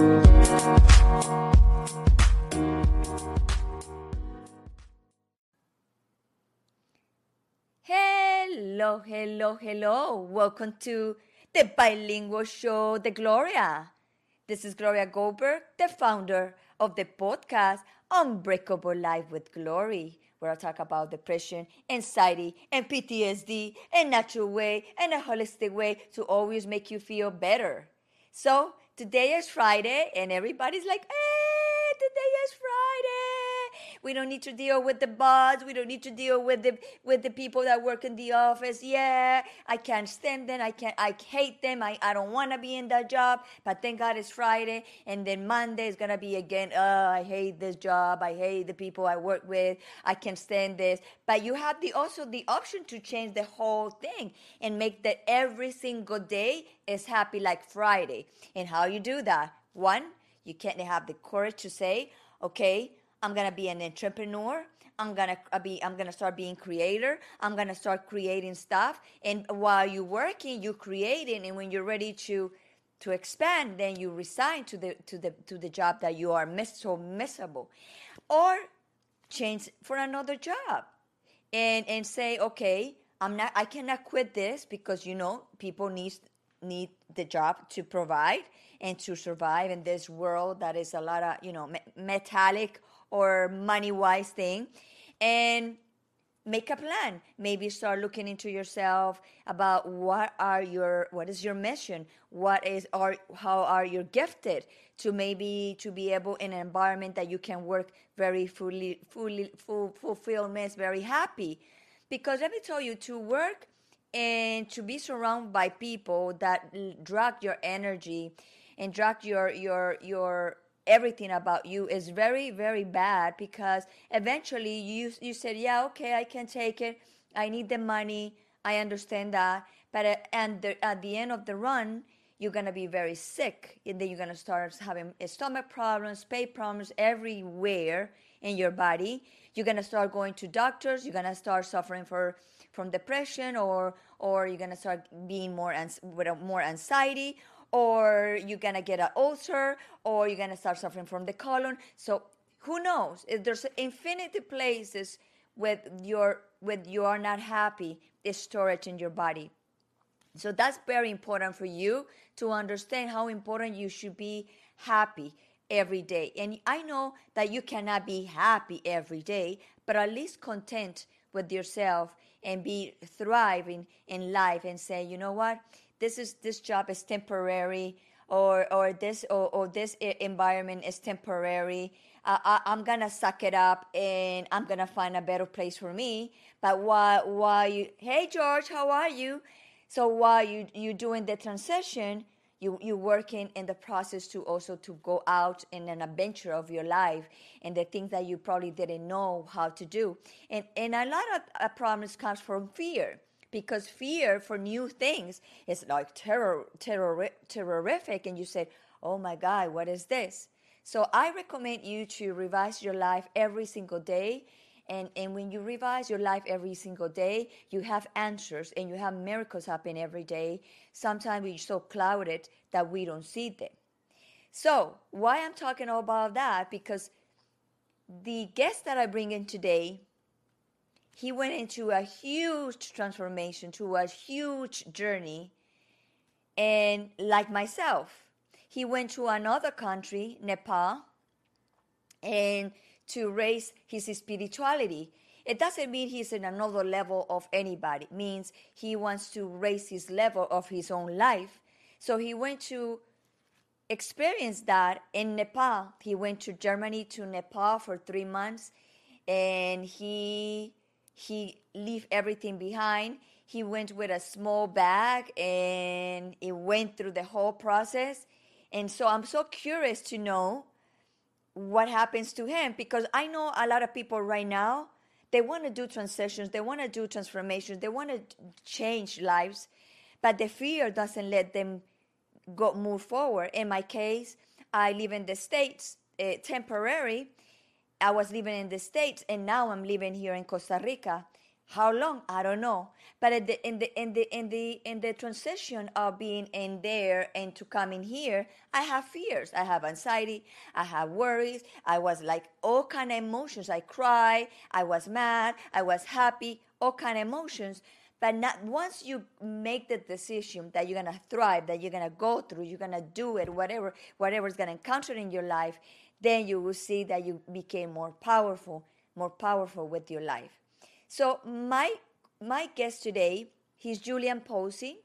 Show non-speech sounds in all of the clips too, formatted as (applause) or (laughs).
Hello, hello, hello. Welcome to the bilingual show, The Gloria. This is Gloria Goldberg, the founder of the podcast Unbreakable Life with Glory, where I talk about depression, anxiety, and PTSD a natural way and a holistic way to always make you feel better. So today is Friday, and everybody's like, hey, today is Friday. We don't need to deal with the boss. We don't need to deal with the with the people that work in the office. Yeah, I can't stand them. I can't. I hate them. I, I don't want to be in that job. But thank God it's Friday, and then Monday is gonna be again. Oh, I hate this job. I hate the people I work with. I can't stand this. But you have the also the option to change the whole thing and make that every single day is happy like Friday. And how you do that? One, you can't have the courage to say, okay I'm gonna be an entrepreneur. I'm gonna uh, be. I'm gonna start being creator. I'm gonna start creating stuff. And while you're working, you're creating. And when you're ready to to expand, then you resign to the to the to the job that you are miss, so miserable, or change for another job, and and say, okay, I'm not. I cannot quit this because you know people need need the job to provide and to survive in this world that is a lot of you know me- metallic or money wise thing and make a plan. Maybe start looking into yourself about what are your what is your mission? What is or how are you gifted? To maybe to be able in an environment that you can work very fully fully full fulfillment very happy. Because let me tell you to work and to be surrounded by people that drag your energy and drag your your your everything about you is very very bad because eventually you you said yeah okay i can take it. I need the money. I understand that. But at, and the, at the end of the run you're going to be very sick and then you're going to start having stomach problems pain problems everywhere in your body. You're going to start going to doctors. You're going to start suffering for from depression or or you're going to start being more with more anxiety or you're gonna get an ulcer, or you're gonna start suffering from the colon. So who knows? There's infinity places with your with you are not happy, is storage in your body. So that's very important for you to understand how important you should be happy every day. And I know that you cannot be happy every day, but at least content with yourself and be thriving in life and say, you know what? This is this job is temporary or or this or, or this environment is temporary. Uh, I, i'm gonna suck it up and i'm gonna find a better place for me. But while while you hey george how are you? So while you you doing the transition you you working in the process to also to go out in an adventure of your life and the things that you probably didn't know how to do. And and a lot of uh, problems comes from fear because fear for new things is like terror, terror, terrific, and you say, "Oh my God, what is this?" So I recommend you to revise your life every single day. And, and when you revise your life every single day, you have answers and you have miracles happen every day. Sometimes we're so clouded that we don't see them. So, why I'm talking about that? Because the guest that I bring in today he went into a huge transformation, to a huge journey. And like myself, he went to another country, Nepal, and to raise his spirituality. It doesn't mean he's in another level of anybody. It means he wants to raise his level of his own life. So he went to experience that in Nepal. He went to Germany to Nepal for three months and he he left everything behind. He went with a small bag and he went through the whole process. And so I'm so curious to know what happens to him because I know a lot of people right now, they want to do transitions, they want to do transformations, they want to change lives, but the fear doesn't let them go move forward. In my case, I live in the States uh, temporary I was living in the States and now I'm living here in Costa Rica. How long? I don't know. But in the in the in the in the in the transition of being in there and to coming here, I have fears. I have anxiety. I have worries. I was like all kind of emotions. I cry. I was mad. I was happy. All kind of emotions. But not once you make the decision that you're gonna thrive, that you're gonna go through, you're gonna do it, whatever whatever's gonna encounter in your life, then you will see that you became more powerful, more powerful with your life. So my my guest today, he's Julian Posey.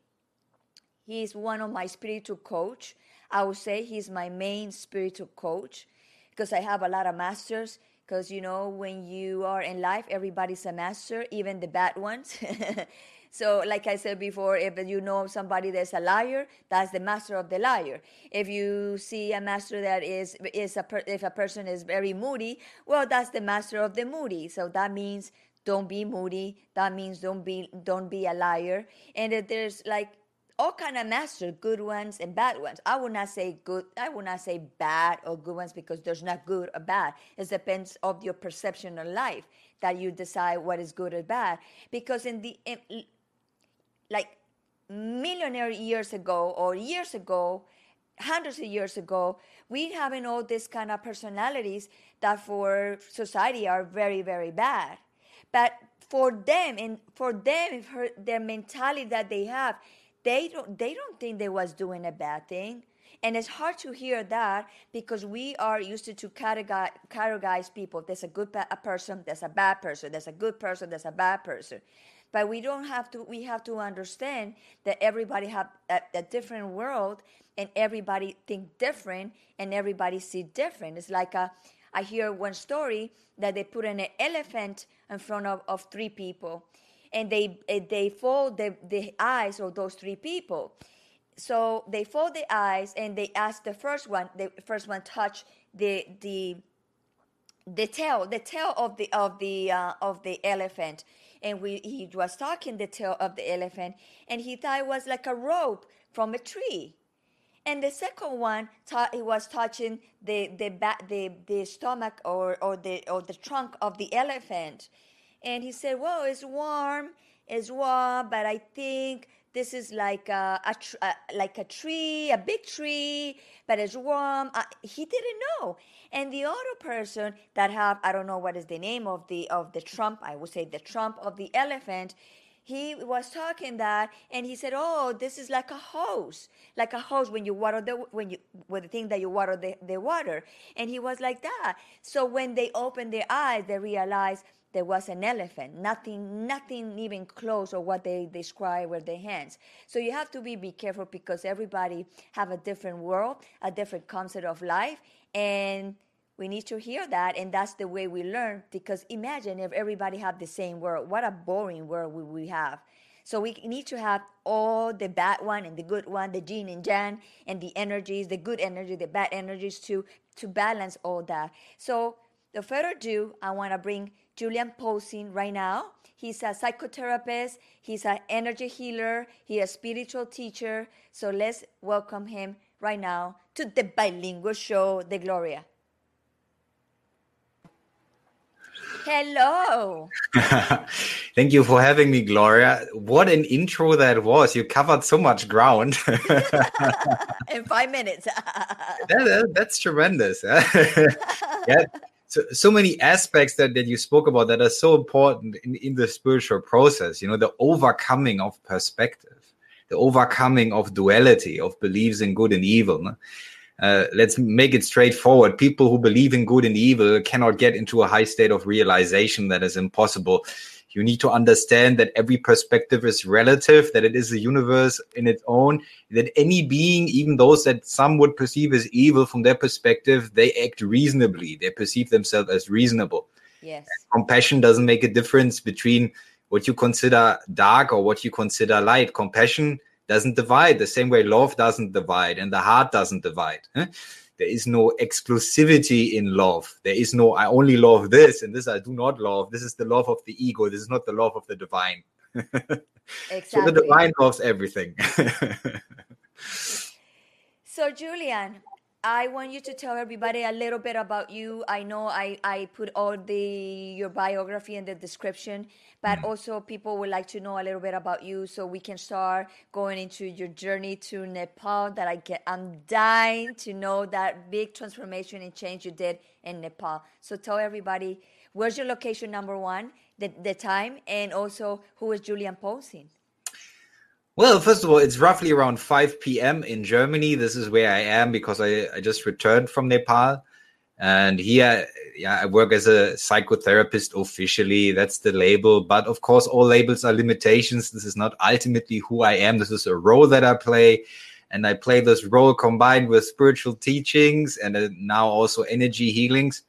He's one of my spiritual coach. I would say he's my main spiritual coach because I have a lot of masters. Because you know, when you are in life, everybody's a master, even the bad ones. (laughs) So, like I said before, if you know somebody that's a liar, that's the master of the liar. If you see a master that is is a per, if a person is very moody, well, that's the master of the moody. So that means don't be moody. That means don't be don't be a liar. And that there's like all kind of masters good ones and bad ones. I would not say good i would not say bad or good ones because there's not good or bad. It depends of your perception of life that you decide what is good or bad. Because in the in, like millionaire years ago or years ago hundreds of years ago we having all these kind of personalities that for society are very very bad but for them and for them, their mentality that they have, they don't they don't think they was doing a bad thing. And it's hard to hear that because we are used to, to categorize, categorize people. There's a good a person, there's a bad person, there's a good person, there's a bad person. But we don't have to. We have to understand that everybody have a, a different world, and everybody think different, and everybody see different. It's like a I hear one story that they put an elephant in front of, of three people and they eh, they fold the, the eyes of those three people. So they fold the eyes and they ask the first one, the first one touch the the the tail, the tail of the of the uh, of the elephant, and we he was talking the tail of the elephant, and he thought it was like a rope from a tree. And the second one, thought he was touching the the the the stomach or or the or the trunk of the elephant, and he said, "Well, it's warm, it's warm, but I think this is like a, a, tr- a, like a tree, a big tree, but it's warm. Uh, he didn't know. And the other person that have I don't know what is the name of the of the trump. I would say the trump of the elephant he was talking that and he said oh this is like a hose like a hose when you water the when you with the thing that you water the, the water and he was like that so when they opened their eyes they realized there was an elephant. Nothing nothing even close or what they describe with their hands. So you have to be be careful because everybody have a different world a different concept of life. And we need to hear that. And that's the way we learn because imagine if everybody had the same world. What a boring world we, we have. So we need to have all the bad one and the good one the yin and yang and the energies the good energy the bad energies to to balance all that. So the further ado i want to bring julian posing right now he's a psychotherapist he's an energy healer he's a spiritual teacher so let's welcome him right now to the bilingual show the gloria Hello. (laughs) Thank you for having me, Gloria. What an intro that was. You covered so much ground. (laughs) In five minutes. (laughs) that, that, that's tremendous. yeah. So, so many aspects that, that you spoke about that are so important in, in the spiritual process, you know, the overcoming of perspective, the overcoming of duality, of beliefs in good and evil. Uh, let's make it straightforward. People who believe in good and evil cannot get into a high state of realization that is impossible. You need to understand that every perspective is relative, that it is a universe in its own, that any being, even those that some would perceive as evil from their perspective, they act reasonably. They perceive themselves as reasonable. Yes. compassion doesn't make a difference between what you consider dark or what you consider light. Compassion doesn't divide the same way love doesn't divide and the heart doesn't divide. Huh? There is no exclusivity in love. There is no, I only love this and this I do not love. This is the love of the ego. This is not the love of the divine. exactly. (laughs) So the divine loves everything. (laughs) so, Julian, I want you to tell everybody a little bit about you. I know I, I put all the your biography in the description, but Mm. also people would like to know a little bit about you so we can start going into your journey to Nepal that I get I'm dying to know that big transformation and change you did in Nepal. So tell everybody where's your location number one, the, the time, and also who is Julian posing. Well, first of all, it's roughly around 5 p.m. in Germany. This is where I am because I, I just returned from Nepal. And here, yeah, I work as a psychotherapist officially. That's the label. But of course, all labels are limitations. This is not ultimately who I am. This is a role that I play. And I play this role combined with spiritual teachings and uh, now also energy healings.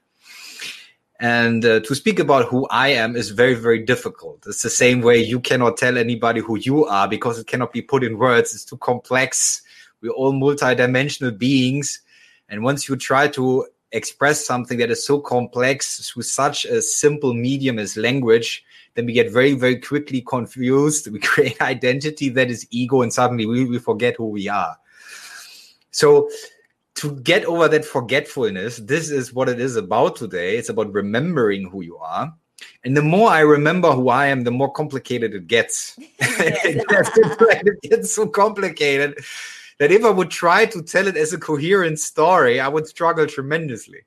And uh, to speak about who I am is very, very difficult. It's the same way you cannot tell anybody who you are because it cannot be put in words. It's too complex. We're all multidimensional beings. And once you try to express something that is so complex through such a simple medium as language, then we get very, very quickly confused. (laughs) We create identity that is ego, and suddenly we, we forget who we are. So, to get over that forgetfulness, this is what it is about today. It's about remembering who you are. And the more I remember who I am, the more complicated it gets. (laughs) (laughs) it gets so complicated that if I would try to tell it as a coherent story, I would struggle tremendously.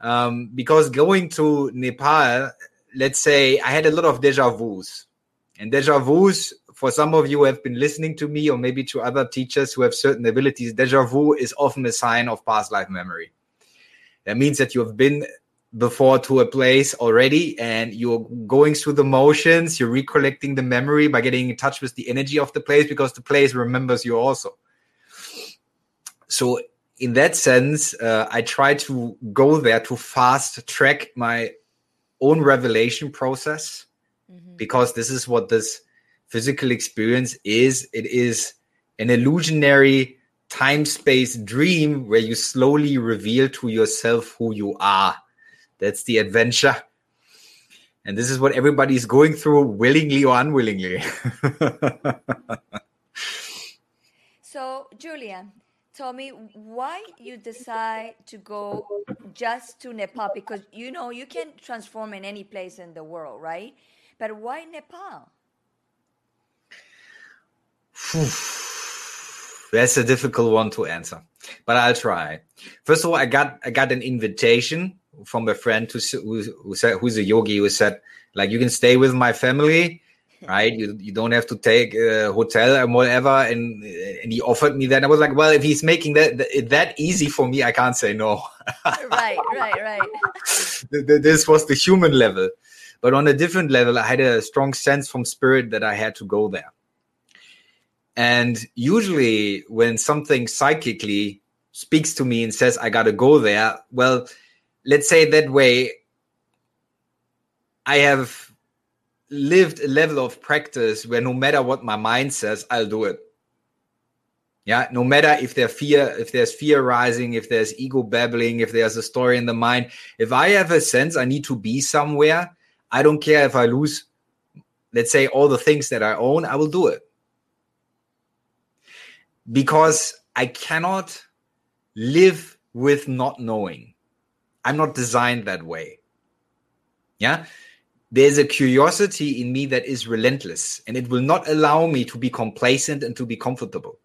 Um, because going to Nepal, let's say I had a lot of deja vus. And deja vus, for some of you who have been listening to me, or maybe to other teachers who have certain abilities, deja vu is often a sign of past life memory. That means that you have been before to a place already and you're going through the motions, you're recollecting the memory by getting in touch with the energy of the place because the place remembers you also. So, in that sense, uh, I try to go there to fast track my own revelation process Mhm. because this is what this physical experience is. It is an illusionary time space dream where you slowly reveal to yourself who you are. That's the adventure. And this is what everybody is going through, willingly or unwillingly. (laughs) So, Julian, tell me why you decide to go just to Nepal because you know you can transform in any place in the world, right? But why Nepal? That's a difficult one to answer, but I'll try. First of all, I got I got an invitation from a friend who, who, who said who's a yogi who said like you can stay with my family, right? You you don't have to take a hotel and whatever. And and he offered me that. I was like, well, if he's making that that, that easy for me, I can't say no. (laughs) right, right, right. Th- th- this was the human level, but on a different level, I had a strong sense from spirit that I had to go there. And usually, when something psychically speaks to me and says, I got to go there, well, let's say that way, I have lived a level of practice where no matter what my mind says, I'll do it. Yeah, no matter if there fear, if there's fear rising, if there's ego babbling, if there's a story in the mind, if I have a sense I need to be somewhere, I don't care if I lose, let's say, all the things that I own, I will do it because I cannot live with not knowing. I'm not designed that way. Yeah. There's a curiosity in me that is relentless and it will not allow me to be complacent and to be comfortable.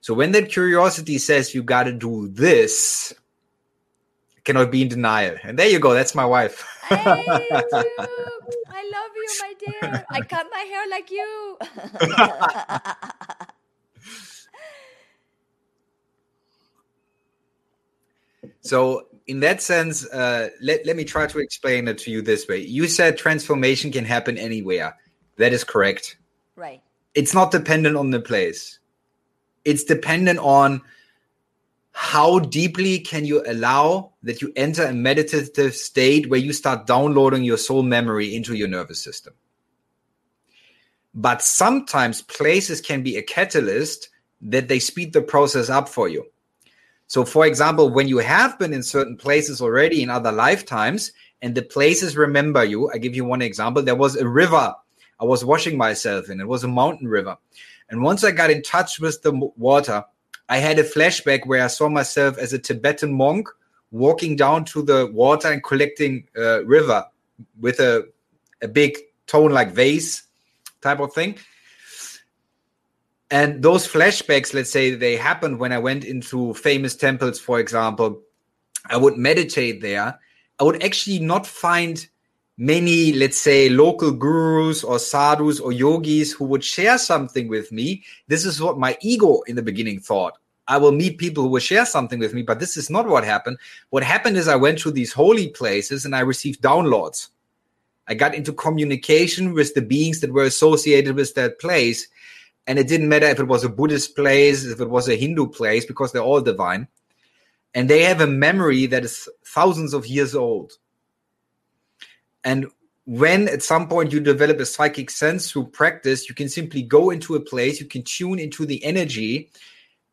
So when that curiosity says you got to do this, I cannot be in denial. And there you go. That's my wife. Hey, I love you, my dear. I cut my hair like you. (laughs) So, in that sense, uh, let, let me try to explain it to you this way. You said transformation can happen anywhere. That is correct. right. It's not dependent on the place, it's dependent on how deeply can you allow that you enter a meditative state where you start downloading your soul memory into your nervous system. But sometimes places can be a catalyst that they speed the process up for you. So, for example, when you have been in certain places already in other lifetimes and the places remember you, I give you one example. There was a river I was washing myself in, it was a mountain river. And once I got in touch with the water, I had a flashback where I saw myself as a Tibetan monk walking down to the water and collecting uh, river with a, a big tone like vase type of thing. And those flashbacks, let's say they happened when I went into famous temples, for example, I would meditate there. I would actually not find many, let's say, local gurus or sadhus or yogis who would share something with me. This is what my ego in the beginning thought. I will meet people who will share something with me, but this is not what happened. What happened is I went to these holy places and I received downloads. I got into communication with the beings that were associated with that place. And it didn't matter if it was a Buddhist place, if it was a Hindu place, because they're all divine. And they have a memory that is thousands of years old. And when at some point you develop a psychic sense through practice, you can simply go into a place, you can tune into the energy.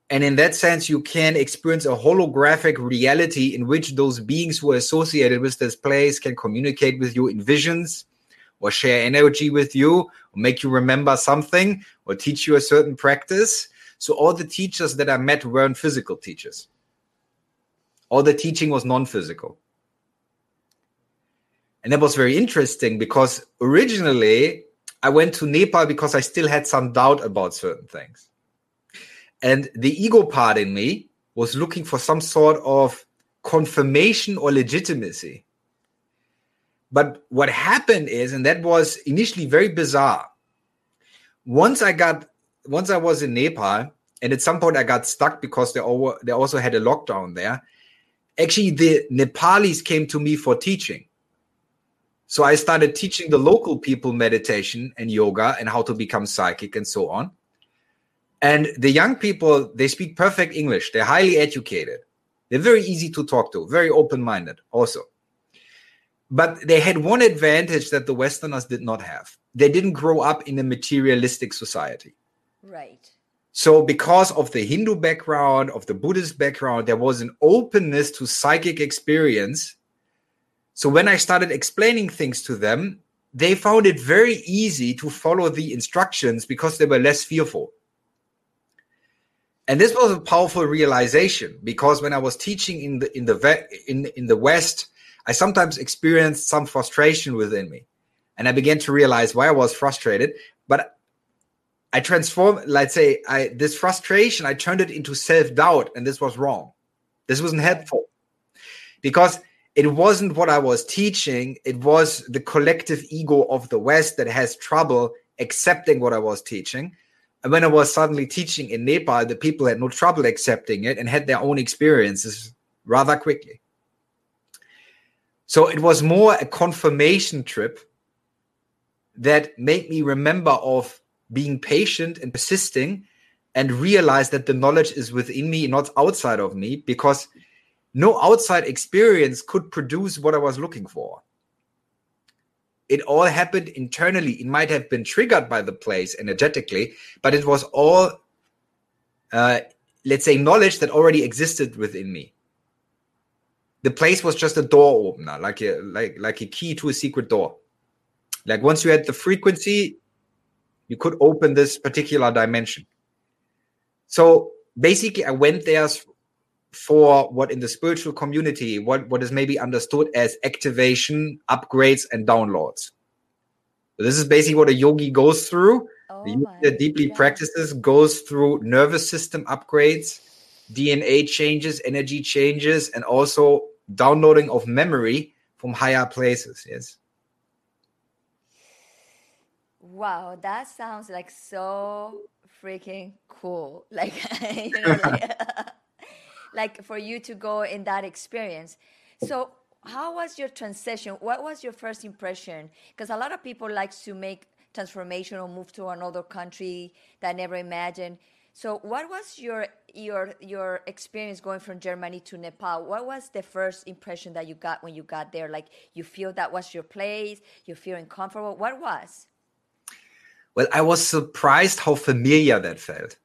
And in that sense, you can experience a holographic reality in which those beings who are associated with this place can communicate with you in visions or share energy with you or make you remember something or teach you a certain practice. So, all the teachers that I met weren't physical teachers, all the teaching was non physical. And that was very interesting because originally I went to Nepal because I still had some doubt about certain things. And the ego part in me was looking for some sort of confirmation or legitimacy. But what happened is, and that was initially very bizarre. Once I got, once I was in Nepal, and at some point I got stuck because they, all, they also had a lockdown there. Actually, the Nepalis came to me for teaching so I started teaching the local people meditation and yoga and how to become psychic and so on. And the young people, they speak perfect English. They're highly educated. They're very easy to talk to, very open minded also. But they had one advantage that the Westerners did not have. They didn't grow up in a materialistic society. Right. So, because of the Hindu background, of the Buddhist background, there was an openness to psychic experience so when I started explaining things to them, they found it very easy to follow the instructions because they were less fearful. And this was a powerful realization because when I was teaching in the in the in in the West, I sometimes experienced some frustration within me, and I began to realize why I was frustrated. But I transformed, let's say, I this frustration, I turned it into self doubt, and this was wrong. This wasn't helpful because it wasn't what I was teaching. It was the collective ego of the West that has trouble accepting what I was teaching. And when I was suddenly teaching in Nepal, the people had no trouble accepting it and had their own experiences rather quickly. So it was more a confirmation trip that made me remember of being patient and persisting and realize that the knowledge is within me, not outside of me, because no outside experience could produce what I was looking for. It all happened internally. It might have been triggered by the place energetically, but it was all, uh, let's say, knowledge that already existed within me. The place was just a door opener, like a like like a key to a secret door. Like once you had the frequency, you could open this particular dimension. So basically, I went there for what in the spiritual community what what is maybe understood as activation upgrades and downloads so this is basically what a yogi goes through oh the yogi that deeply God. practices goes through nervous system upgrades dna changes energy changes and also downloading of memory from higher places yes wow that sounds like so freaking cool (laughs) like you know (laughs) like (laughs) like for you to go in that experience. So how was your transition? What was your first impression? Because a lot of people like to make transformation or move to another country that never imagined. So what was your your your experience going from Germany to Nepal? What was the first impression that you got when you got there? Like you feel that was your place, you feel uncomfortable. What was? Well, I was surprised how familiar that felt.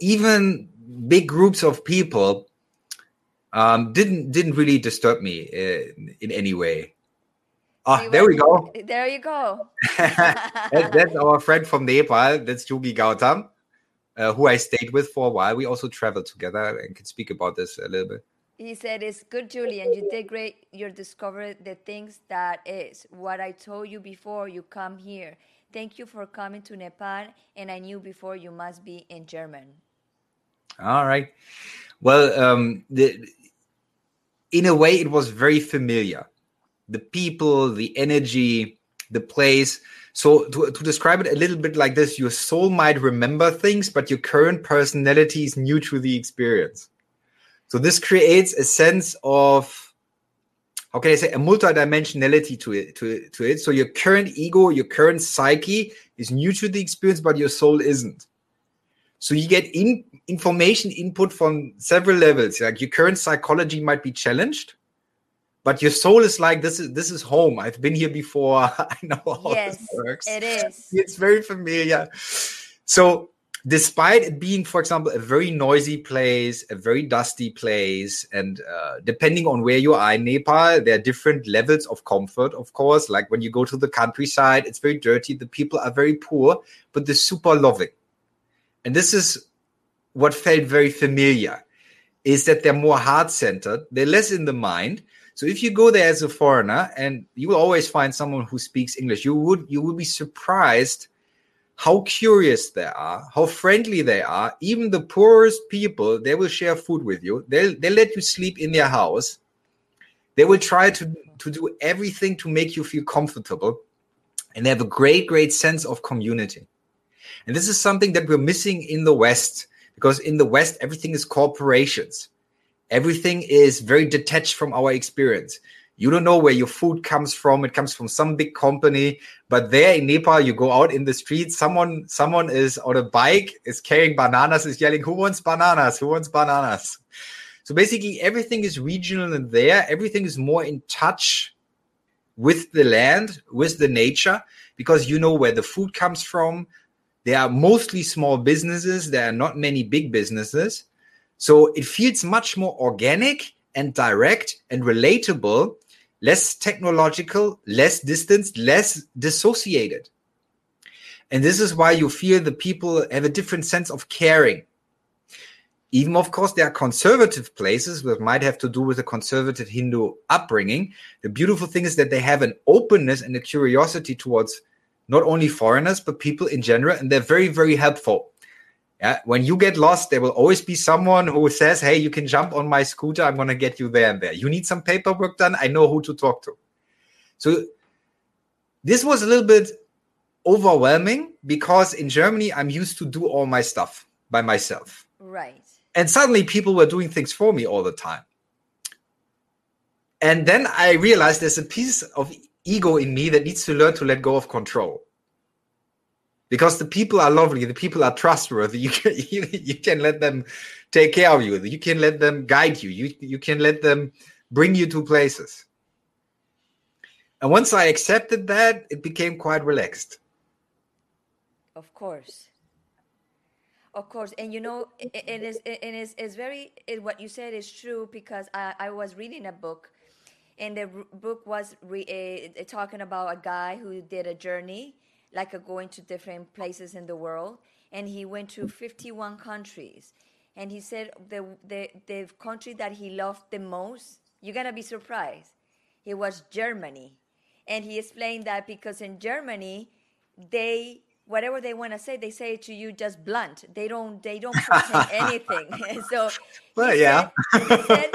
Even big groups of people um, didn't didn't really disturb me uh, in any way. Ah, there we go. There you go. (laughs) that, that's (laughs) our friend from Nepal. That's Yogi Gautam. uh, who I stayed with for a while. We also traveled together and can speak about this a little bit. He said, It's good, Julian. You did great. You discovered the things that is what I told you before you come here. Thank you for coming to Nepal. And I knew before you must be in German. All right. Well, um, the, in a way, it was very familiar. The people, the energy, the place. So, to, to describe it a little bit like this, your soul might remember things, but your current personality is new to the experience. So, this creates a sense of how can I say a multidimensionality to it to it, to it. So your current ego, your current psyche is new to the experience, but your soul isn't. So you get in information input from several levels. Like your current psychology might be challenged, but your soul is like this is this is home. I've been here before. (laughs) I know how yes, this works. It is. It's very familiar. So despite it being, for example, a very noisy place, a very dusty place, and uh, depending on where you are in Nepal, there are different levels of comfort, of course. Like when you go to the countryside, it's very dirty, the people are very poor, but they're super loving. And this is what felt very familiar is that they're more heart centered, they're less in the mind. So if you go there as a foreigner, and you will always find someone who speaks English, you would you would be surprised how curious they are, how friendly they are. Even the poorest people, they will share food with you. They'll, they'll let you sleep in their house. They will try to, to do everything to make you feel comfortable. And they have a great, great sense of community. And this is something that we're missing in the West, because in the West, everything is corporations. Everything is very detached from our experience. You don't know where your food comes from. It comes from some big company. But there in Nepal, you go out in the street, someone, someone is on a bike, is carrying bananas, is yelling, Who wants bananas? Who wants bananas? So basically, everything is regional and there. Everything is more in touch with the land, with the nature, because you know where the food comes from. There are mostly small businesses. There are not many big businesses. So it feels much more organic and direct and relatable less technological, less distanced, less dissociated. And this is why you feel the people have a different sense of caring. Even, of course, there are conservative places that might have to do with a conservative Hindu upbringing. The beautiful thing is that they have an openness and a curiosity towards not only foreigners, but people in general, and they're very, very helpful. Yeah, when you get lost, there will always be someone who says, "Hey, you can jump on my scooter. I'm going to get you there and there. You need some paperwork done. I know who to talk to." So this was a little bit overwhelming because in Germany I'm used to do all my stuff by myself. Right. And suddenly people were doing things for me all the time. And then I realized there's a piece of ego in me that needs to learn to let go of control because the people are lovely the people are trustworthy (laughs) you can you, you can let them take care of you you can let them guide you you you can let them bring you to places. And once i accepted that it became quite relaxed. Of course. Of course. And you know it, it is it is it's very it, what you said is true because i i was reading a book and the book was re, uh, talking about a guy who did a journey like a going to different places in the world and he went to 51 countries. And he said the, the, the country that he loved the most you're gonna be surprised it was germany. And he explained that because in germany they whatever they want to say they say it to you just blunt. They don't they don't pretend (laughs) anything. (laughs) So well yeah. said, he, said,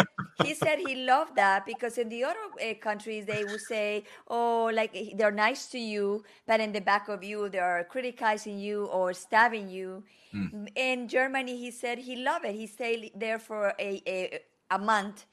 he said he loved that because in the other uh, countries they would say oh like they're nice to you but in the back of you they're criticizing you or stabbing you mm. in germany he said he loved it he stayed there for a, a, a month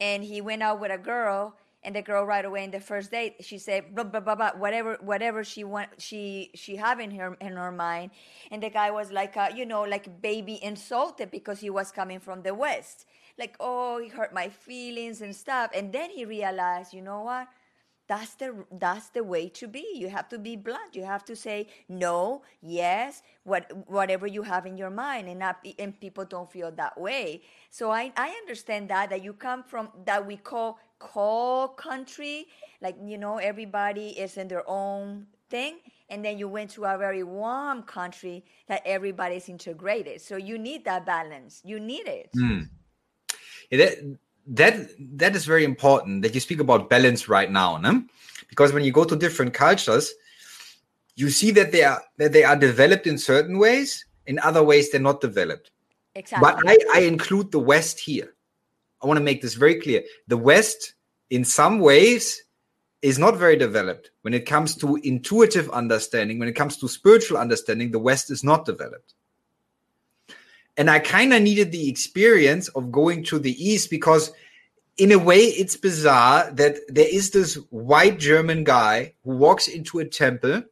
and he went out with a girl and the girl right away in the first date she said blah blah blah, blah whatever whatever she want she she have in her in her mind. And the guy was like you know like baby insulted because he was coming from the west. Like oh he hurt my feelings and stuff. And then he realized you know what? That's the that's the way to be. You have to be blunt. You have to say no yes what whatever you have in your mind. And not and people don't feel that way. So i i understand that that you come from that we call call country like you know everybody is in their own thing and then you went to a very warm country that everybody's integrated. So you need that balance. You need it. Mm. yeah, that, that that is very important that you speak about balance right now no? because when you go to different cultures you see that they are that they are developed in certain ways in other ways they're not developed. Exactly. But i i include the west here i want to make this very clear. The west in some ways is not very developed. When it comes to intuitive understanding when it comes to spiritual understanding the west is not developed. And i kind of needed the experience of going to the east because in a way it's bizarre that there is this white german guy who walks into a temple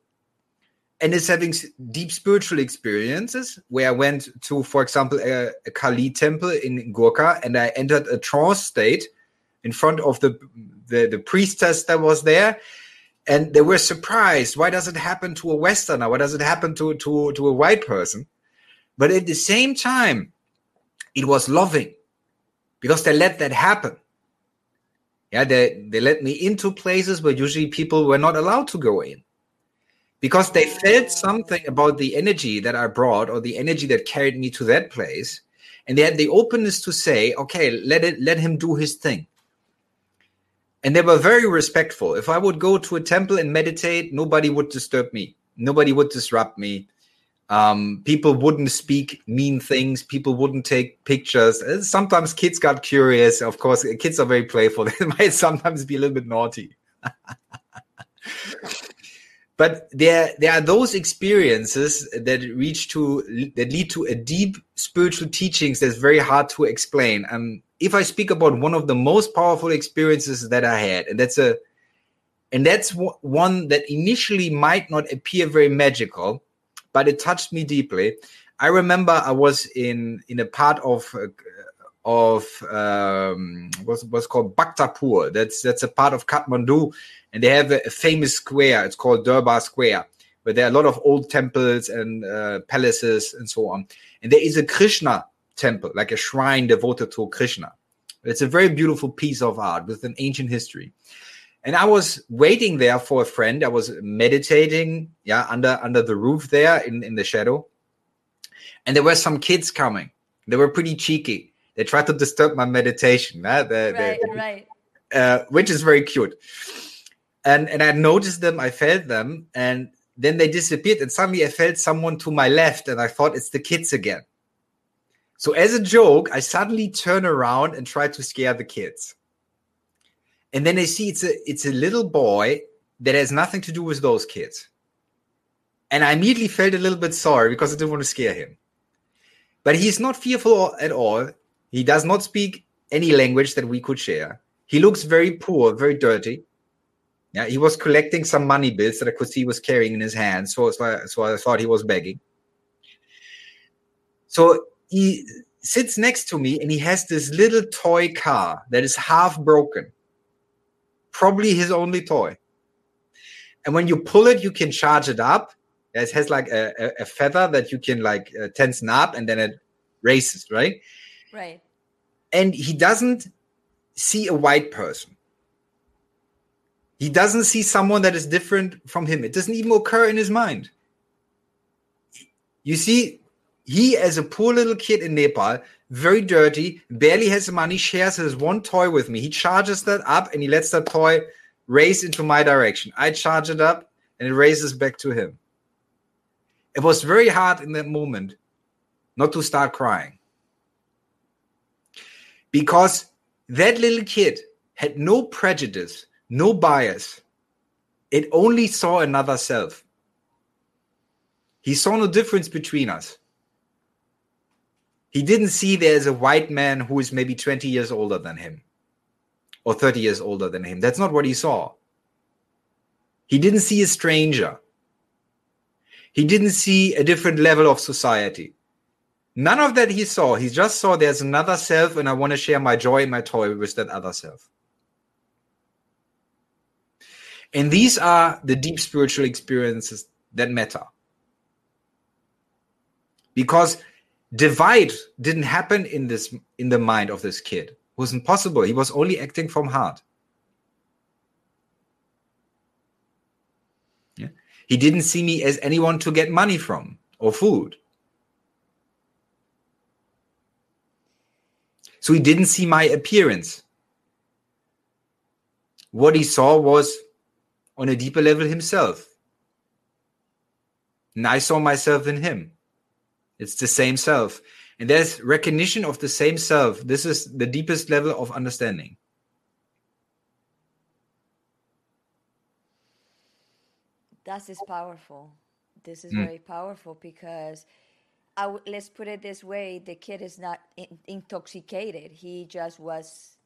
and is having deep spiritual experiences where i went to for example a, a kali temple in Gorkha and i entered a trance state in front of the the, the priestess that was there and they were surprised why does it happen to a westerner? Why does it happen to to to a white person? But at the same time it was loving because they let that happen. Yeah they they let me into places where usually people were not allowed to go in because they felt something about the energy that i brought or the energy that carried me to that place and they had the openness to say okay let it let him do his thing and they were very respectful. If I would go to a temple and meditate, nobody would disturb me. Nobody would disrupt me. Um, people wouldn't speak mean things. People wouldn't take pictures. Uh, sometimes kids got curious. Of course, kids are very playful. (laughs) They might sometimes be a little bit naughty. (laughs) but there, there are those experiences that reach to that lead to a deep spiritual teachings that's very hard to explain. And if I speak about one of the most powerful experiences that I had, and that's a and that's one that initially might not appear very magical, but it touched me deeply. I remember I was in in a part of uh, of um, what's what's called Bhaktapur. That's that's a part of Kathmandu, and they have a, a famous square. It's called Durbar Square, where there are a lot of old temples and uh, palaces and so on. And there is a Krishna temple, like a shrine devoted to Krishna. It's a very beautiful piece of art with an ancient history. And I was waiting there for a friend. I was meditating, yeah, under under the roof there in, in the shadow. And there were some kids coming. They were pretty cheeky. They tried to disturb my meditation. Uh, they, right, they, right. Uh, which is very cute. And and I noticed them, I felt them, and then they disappeared. And suddenly I felt someone to my left, and I thought it's the kids again. So as a joke, I suddenly turn around and try to scare the kids. And then I see it's a it's a little boy that has nothing to do with those kids. And I immediately felt a little bit sorry because I didn't want to scare him. But he's not fearful at all. He does not speak any language that we could share. He looks very poor, very dirty. Yeah, he was collecting some money bills that I could see he was carrying in his hands. So, so I, so I thought he was begging. So he sits next to me and he has this little toy car that is half broken. Probably his only toy. And when you pull it, you can charge it up. It has like a, a, feather that you can like uh, up and then it races, right? Right. And he doesn't see a white person. He doesn't see someone that is different from him. It doesn't even occur in his mind. You see, he, as a poor little kid in Nepal, very dirty, barely has money, shares his one toy with me. He charges that up and he lets that toy race into my direction. I charge it up and it races back to him. It was very hard in that moment not to start crying. Because that little kid had no prejudice, no bias. It only saw another self. He saw no difference between us. He didn't see there's a white man who is maybe 20 years older than him or 30 years older than him. That's not what he saw. He didn't see a stranger. He didn't see a different level of society. None of that he saw. He just saw there's another self, and I want to share my joy and my toy with that other self. And these are the deep spiritual experiences that matter. Because divide didn't happen in this in the mind of this kid it wasn't possible he was only acting from heart yeah He didn't see me as anyone to get money from or food. So he didn't see my appearance. What he saw was on a deeper level himself. And I saw myself in him. It's the same self. And there's recognition of the same self. This is the deepest level of understanding. That is powerful. This is mm. very powerful because w- let's put it this way the kid is not in- intoxicated. He just was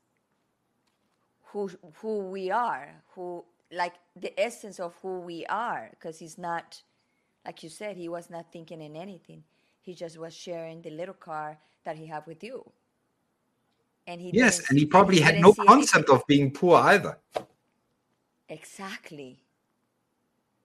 who who we are, who like the essence of who we are because he's not like you said he was not thinking in anything he just was sharing the little car that he had with you. And he yes, and he probably he had no concept anything. of being poor either. Exactly.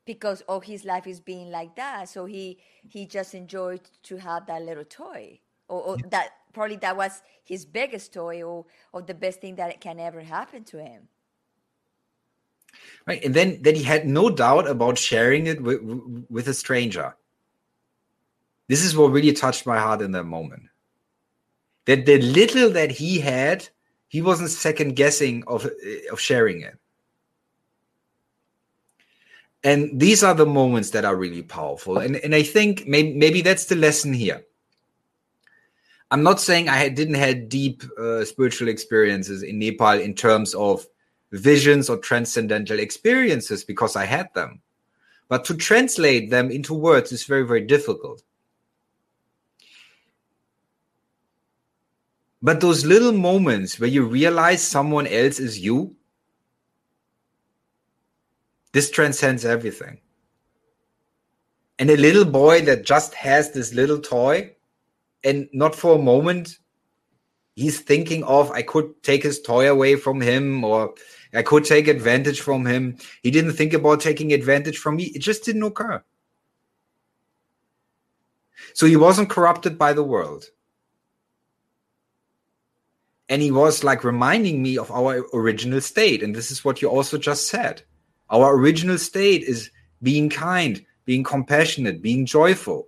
Because all his life is being like that, so he he just enjoyed to have that little toy, or, or yeah. that probably that was his biggest toy, or or the best thing that can ever happen to him. Right, and then then he had no doubt about sharing it with with a stranger this is what really touched my heart in that moment. That the little that he had, he wasn't second guessing of of sharing it. And these are the moments that are really powerful. And, and I think maybe, maybe that's the lesson here. I'm not saying I didn't have deep uh, spiritual experiences in Nepal in terms of visions or transcendental experiences because I had them. But to translate them into words is very, very difficult. But those little moments where you realize someone else is you, this transcends everything. And a little boy that just has this little toy, and not for a moment, he's thinking of, I could take his toy away from him or I could take advantage from him. He didn't think about taking advantage from me. It just didn't occur. So he wasn't corrupted by the world and he was like reminding me of our original state and this is what you also just said our original state is being kind being compassionate being joyful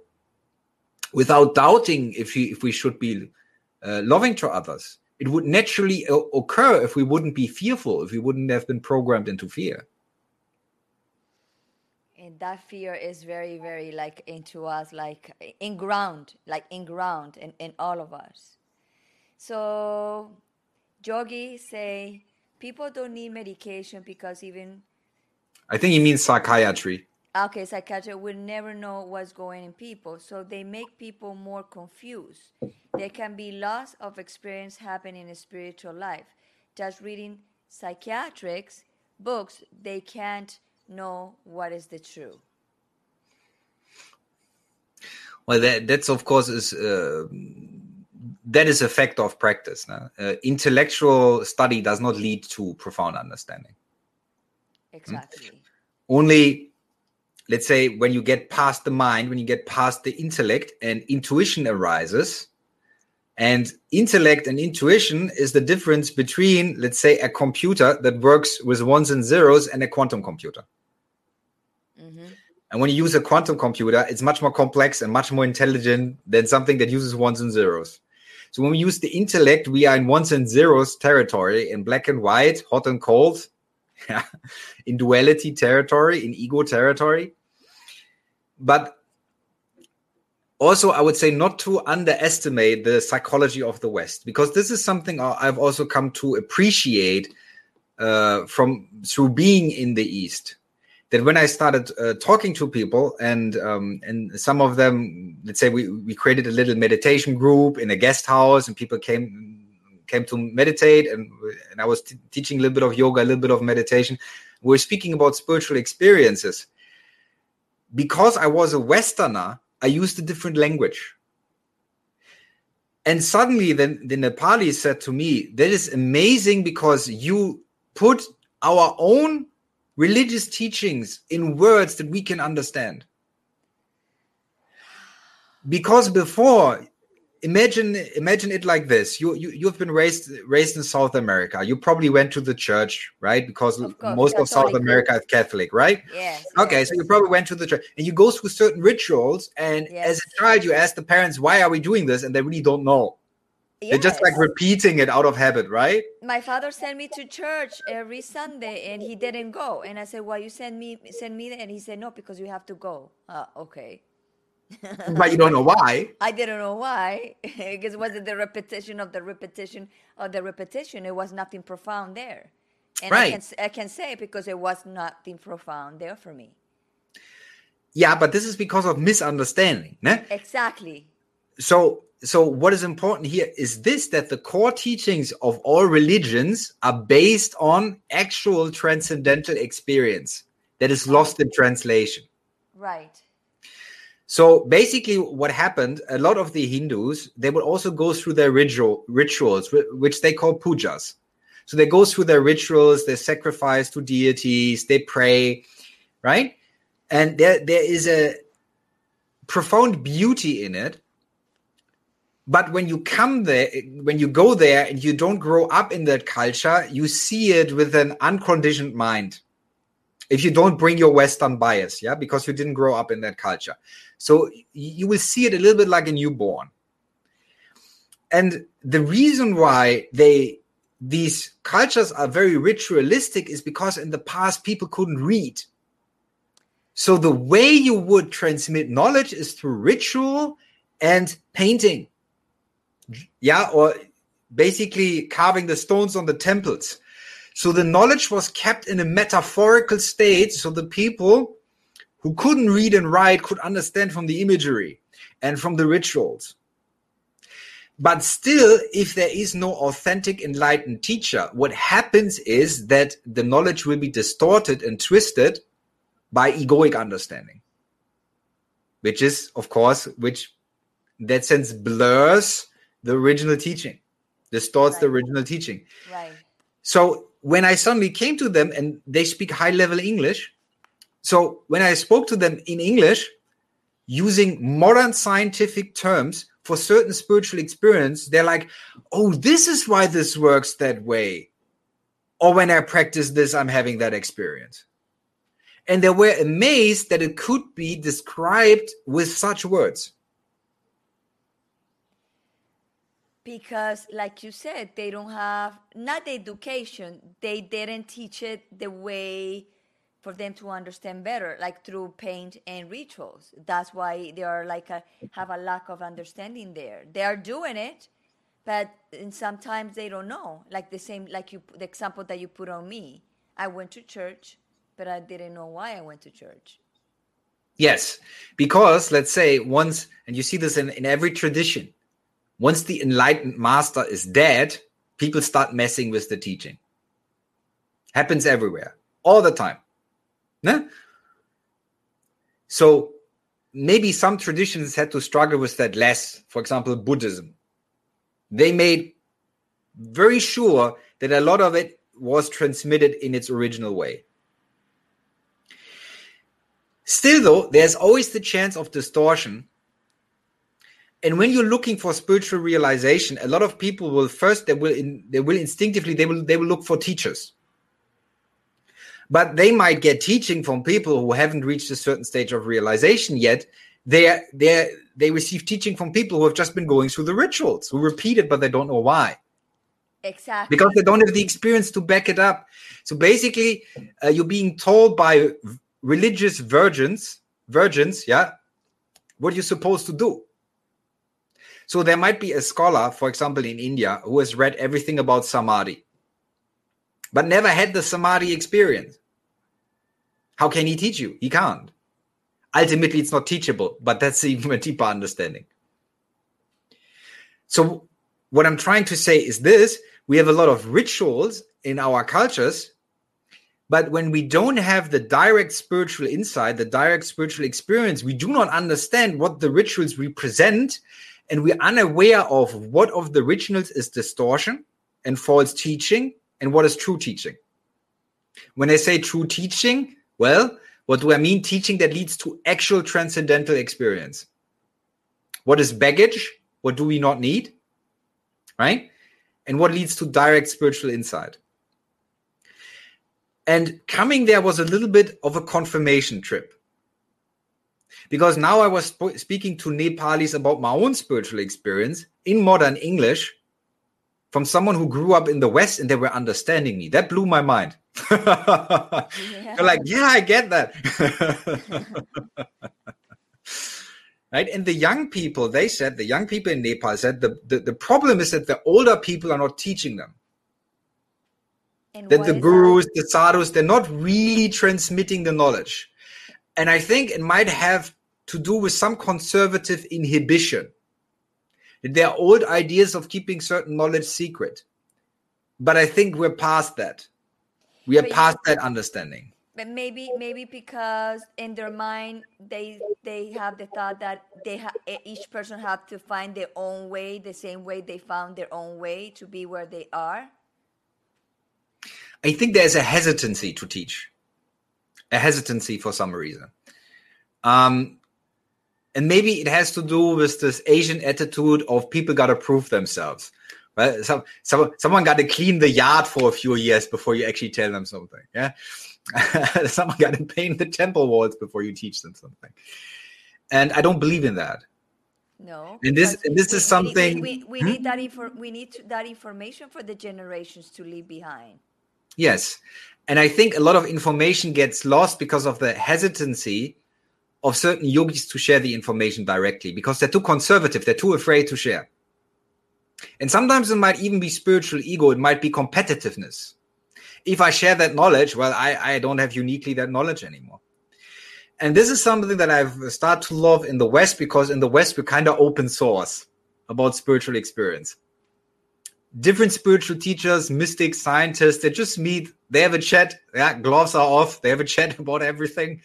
without doubting if we if we should be uh, loving to others it would naturally occur if we wouldn't be fearful if we wouldn't have been programmed into fear and that fear is very very like into us like in ground like in ground in, in all of us so, Yogi say people don't need medication because even. I think he means psychiatry. Okay, psychiatry will never know what's going in people, so they make people more confused. There can be loss of experience happening in spiritual life. Just reading psychiatrics books, they can't know what is the truth. Well, that that's of course is. Uh, that is a factor of practice. No? Uh, intellectual study does not lead to profound understanding. Exactly. Hmm? Only, let's say, when you get past the mind, when you get past the intellect, and intuition arises. And intellect and intuition is the difference between, let's say, a computer that works with ones and zeros and a quantum computer. Mm-hmm. And when you use a quantum computer, it's much more complex and much more intelligent than something that uses ones and zeros. So when we use the intellect, we are in ones and zeros territory, in black and white, hot and cold, (laughs) in duality territory, in ego territory. But also, I would say not to underestimate the psychology of the West, because this is something I've also come to appreciate uh, from through being in the East that when I started uh, talking to people, and um, and some of them, let's say we we created a little meditation group in a guest house, and people came came to meditate, and and I was t- teaching a little bit of yoga, a little bit of meditation. We we're speaking about spiritual experiences. Because I was a Westerner, I used a different language. And suddenly, then the Nepali said to me, "That is amazing because you put our own religious teachings in words that we can understand. Because before, imagine imagine it like this you, you you've been raised raised in south america you probably went to the church right because Of course, most of south america is catholic right Yes. okay yes. so you probably went to the church and you go through certain rituals and Yes. as a child you ask the parents why are we doing this and they really don't know they're just like repeating it out of habit right my father sent me to church every Sunday and he didn't go. And I said, Why you send me send me there? And he said, No, because you have to go. Uh, okay. But you don't know why (laughs) I didn't know why. because (laughs) it wasn't the repetition of the repetition of the repetition. It was nothing profound there. And I can I can say it because it was nothing profound there for me. yeah but this is because of misunderstanding né? Exactly. so so what is important here is this that the core teachings of all religions are based on actual transcendental experience that is lost in translation Right. So basically what happened a lot of the hindus they would also go through their ritual rituals which they call pujas. So they go through their rituals they sacrifice to deities they pray right? And there there is a profound beauty in it. But when you come there when you go there and you don't grow up in that culture you see it with an unconditioned mind if you don't bring your western bias yeah because you didn't grow up in that culture. So you will see it a little bit like a newborn. And the reason why they these cultures are very ritualistic is because in the past people couldn't read. So the way you would transmit knowledge is through ritual and painting. Yeah or basically carving the stones on the temples so the knowledge was kept in a metaphorical state so the people who couldn't read and write could understand from the imagery and from the rituals. But still if there is no authentic enlightened teacher what happens is that the knowledge will be distorted and twisted by egoic understanding which is of course which in that sense blurs the original teaching distorts the original teaching. Right. so when I suddenly came to them and they speak high level English, so when I spoke to them in English using modern scientific terms for certain spiritual experience, they're like, oh, this is why this works that way. Or when I practice this, I'm having that experience. And they were amazed that it could be described with such words. Because like you said they don't have not the education they didn't teach it the way for them to understand better like through paint and rituals. That's why they are like a, have a lack of understanding there. They are doing it but sometimes they don't know. Like the same like you the example that you put on me. I went to church but i didn't know why i went to church. Yes, because let's say once, and you see this in, in every tradition, once the enlightened master is dead, people start messing with the teaching. Happens everywhere, all the time. So maybe some traditions had to struggle with that less. For example, Buddhism. They made very sure that a lot of it was transmitted in its original way. Still, though, there's always the chance of distortion. And when you're looking for spiritual realization, a lot of people will first they will in, they will instinctively they will they will look for teachers. But they might get teaching from people who haven't reached a certain stage of realization yet. They they they receive teaching from people who have just been going through the rituals, who repeat it, but they don't know why exactly because they don't have the experience to back it up. So basically, uh, you're being told by religious virgins, virgins, yeah, what you're supposed to do. So there might be a scholar, for example, in India, who has read everything about samadhi, but never had the samadhi experience. How can he teach you? He can't. Ultimately, it's not teachable, but that's (laughs) even a deeper understanding. So, what I'm trying to say is this we have a lot of rituals in our cultures, but when we don't have the direct spiritual insight, the direct spiritual experience, we do not understand what the rituals represent, and we're unaware of what of the originals is distortion and false teaching and what is true teaching. When I say true teaching, well, what do I mean? Teaching that leads to actual transcendental experience. What is baggage? What do we not need? Right? And what leads to direct spiritual insight? And coming there was a little bit of a confirmation trip. Because now I was sp- speaking to Nepalis about my own spiritual experience in modern English from someone who grew up in the West and they were understanding me. That blew my mind. yeah. (laughs) They're like, yeah, I get that. (laughs) right? And the young people, they said, the young people in Nepal said, the, the, the problem is that the older people are not teaching them. And that the gurus, that? the sadhus, they're not really transmitting the knowledge. And I think it might have to do with some conservative inhibition. There are old ideas of keeping certain knowledge secret. But I think we're past that. We are but past you, that understanding. But maybe maybe because in their mind they they have the thought that they ha- each person have to find their own way, the same way they found their own way to be where they are. I think there's a hesitancy to teach, a hesitancy for some reason. Um, and maybe it has to do with this Asian attitude of people got to prove themselves. Right? Some, some, someone got to clean the yard for a few years before you actually tell them something. Yeah. (laughs) someone got to paint the temple walls before you teach them something. And I don't believe in that. No. And this and this we, is something we, we, we, hmm? need that info, we need to, that information for the generations to leave behind. Yes. And I think a lot of information gets lost because of the hesitancy of certain yogis to share the information directly because they're too conservative, they're too afraid to share. And sometimes it might even be spiritual ego, it might be competitiveness. If I share that knowledge, well, I, I don't have uniquely that knowledge anymore. And this is something that I've started to love in the West because in the West we're kind of open source about spiritual experience different spiritual teachers, mystics, scientists, they just meet, they have a chat, yeah, gloves are off, they have a chat (laughs) about everything.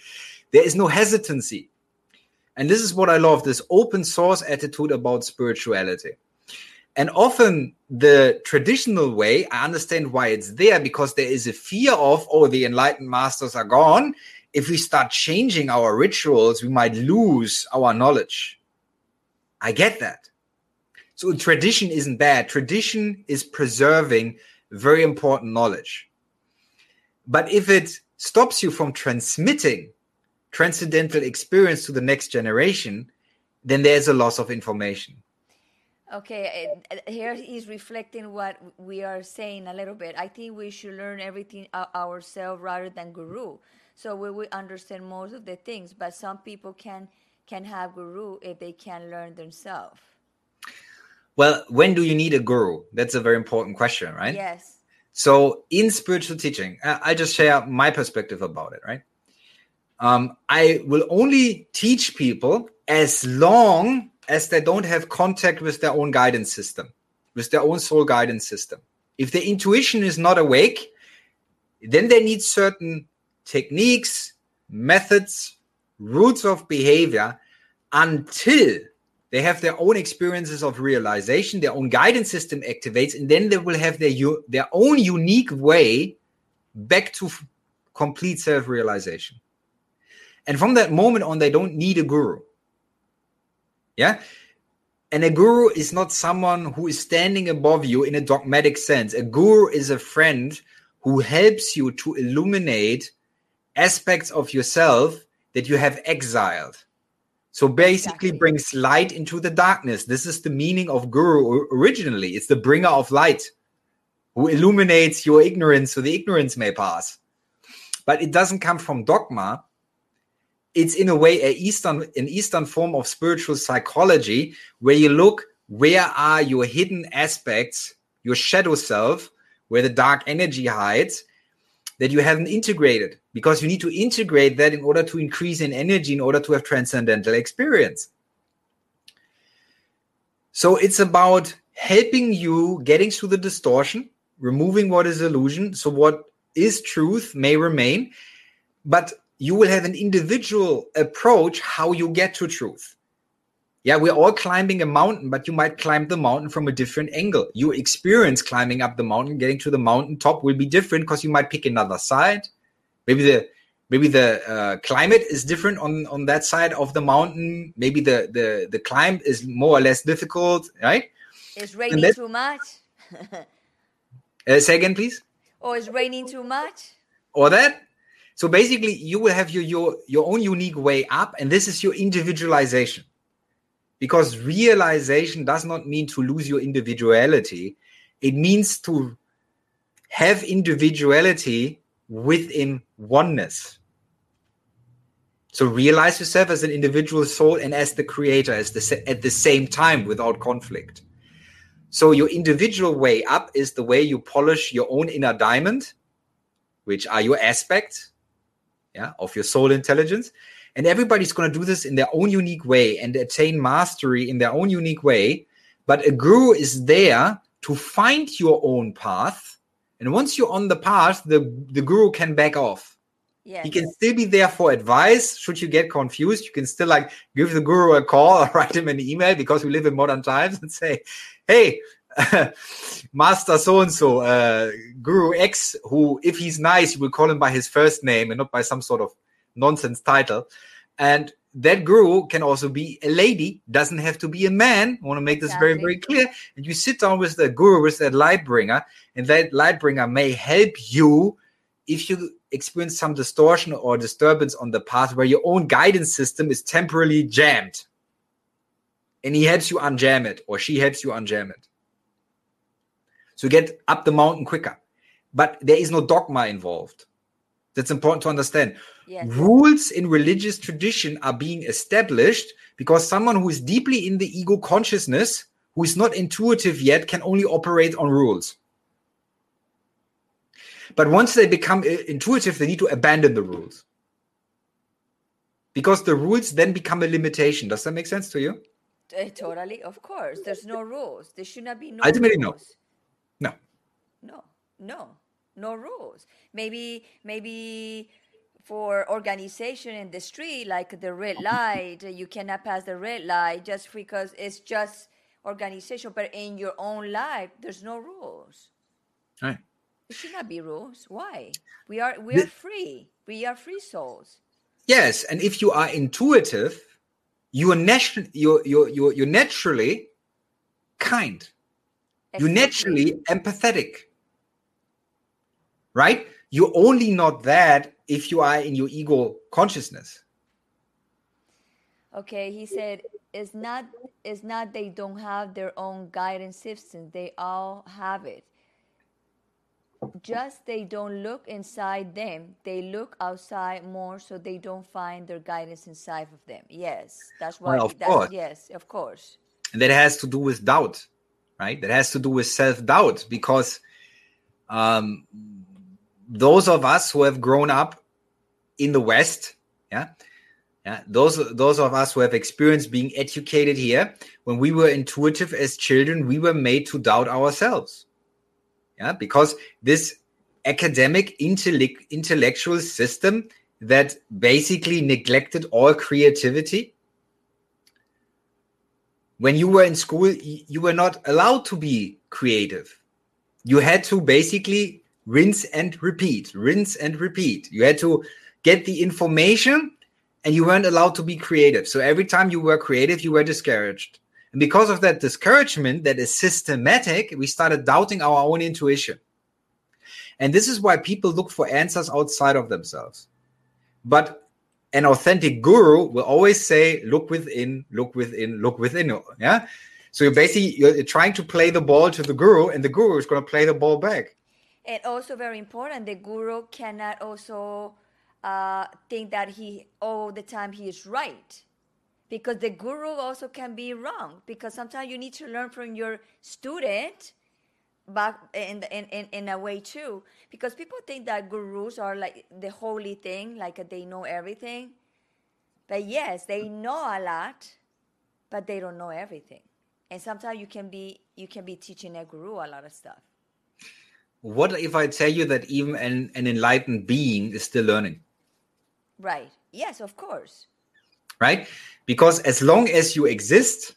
There is no hesitancy. And this is what I love this open source attitude about spirituality. And often the traditional way, I understand why it's there because there is a fear of, oh, the enlightened masters are gone. If we start changing our rituals, we might lose our knowledge. I get that. So tradition isn't bad. Tradition is preserving very important knowledge. But if it stops you from transmitting transcendental experience to the next generation, then there's a loss of information. Okay, here he's reflecting what we are saying a little bit. I think we should learn everything ourselves rather than guru. So we will understand most of the things, but some people can can have guru if they can learn themselves. Well, when do you need a guru? That's a very important question, right? Yes. So, in spiritual teaching, I just share my perspective about it, right? Um, I will only teach people as long as they don't have contact with their own guidance system, with their own soul guidance system. If their intuition is not awake, then they need certain techniques, methods, roots of behavior until they have their own experiences of realization, their own guidance system activates, and then they will have their their own unique way back to f- complete self realization. And from that moment on, they don't need a guru. Yeah. And a guru is not someone who is standing above you in a dogmatic sense. A guru is a friend who helps you to illuminate aspects of yourself that you have exiled. So basically exactly. brings light into the darkness. This is the meaning of guru originally. It's the bringer of light who illuminates your ignorance so the ignorance may pass. But it doesn't come from dogma. It's in a way a eastern an eastern form of spiritual psychology where you look where are your hidden aspects, your shadow self, where the dark energy hides that you haven't integrated because you need to integrate that in order to increase in energy in order to have transcendental experience. So it's about helping you getting through the distortion removing what is illusion so what is truth may remain but you will have an individual approach how you get to truth yeah, we're all climbing a mountain, but you might climb the mountain from a different angle. Your experience climbing up the mountain, getting to the mountain top will be different because you might pick another side. Maybe the maybe the uh, climate is different on on that side of the mountain maybe the the the climb is more or less difficult right It's raining too much. (laughs) uh, say again please or it's raining too much. or that so basically you will have your your your own unique way up and this is your individualization. Because realization does not mean to lose your individuality. It means to have individuality within oneness. So realize yourself as an individual soul and as the creator as the, at the same time without conflict. So your individual way up is the way you polish your own inner diamond which are your aspects yeah, of your soul intelligence. And everybody's going to do this in their own unique way and attain mastery in their own unique way. But a guru is there to find your own path. And once you're on the path, the, the guru can back off. Yes. He can still be there for advice. Should you get confused, you can still like give the guru a call or (laughs) write him an email because we live in modern times and say, Hey, (laughs) Master so and so, uh, Guru X, who, if he's nice, you will call him by his first name and not by some sort of nonsense title. And that guru can also be a lady, doesn't have to be a man. I want to make this very, very clear. And you sit down with the guru, with that light bringer, and that light bringer may help you if you experience some distortion or disturbance on the path where your own guidance system is temporarily jammed. And he helps you unjam it, or she helps you unjam it. So you get up the mountain quicker. But there is no dogma involved. That's important to understand. Yes. Rules in religious tradition are being established because someone who is deeply in the ego consciousness, who is not intuitive yet, can only operate on rules. But once they become uh, intuitive, they need to abandon the rules. Because the rules then become a limitation. Does that make sense to you? Uh, totally, of course. There's no rules. There should not be no Ultimately, rules. No. No, no, no rules. Maybe, maybe for organization in the street, like the red light, you cannot pass the red light just because it's just organization. But in your own life, there's no rules. Right. There should not be rules. Why? We are we are free. We are free souls. Yes, and if you are intuitive, you are natu- you're, you're, you're, you're naturally kind. You're naturally empathetic. Right? You're only not that if you are in your ego consciousness. Okay, he said it's not it's not they don't have their own guidance system. They all have it. Just they don't look inside them. They look outside more so they don't find their guidance inside of them. Yes, that's why Well, of that's course. yes, of course. And that has to do with doubt, right? That has to do with self doubt because um, those of us who have grown up in the West, yeah, yeah, those those of us who have experienced being educated here, when we were intuitive as children, we were made to doubt ourselves, yeah, because this academic intellect, intellectual system that basically neglected all creativity when you were in school you were not allowed to be creative. You had to basically rinse and repeat rinse and repeat. You had to get the information and you weren't allowed to be creative. So every time you were creative you were discouraged. And because of that discouragement that is systematic we started doubting our own intuition. And this is why people look for answers outside of themselves. But an authentic guru will always say look within look within look within yeah? So you're basically you're trying to play the ball to the guru and the guru is going to play the ball back And also very important, the guru cannot also uh, think that he all the time he is right, because the guru also can be wrong. Because sometimes you need to learn from your student, back in in in, in a way too. Because people think that gurus are like the holy thing, like they know everything. But yes, they know a lot, but they don't know everything. And sometimes you can be you can be teaching a guru a lot of stuff. What if i tell you that even an, an enlightened being is still learning Right. Yes, of course. right because as long as you exist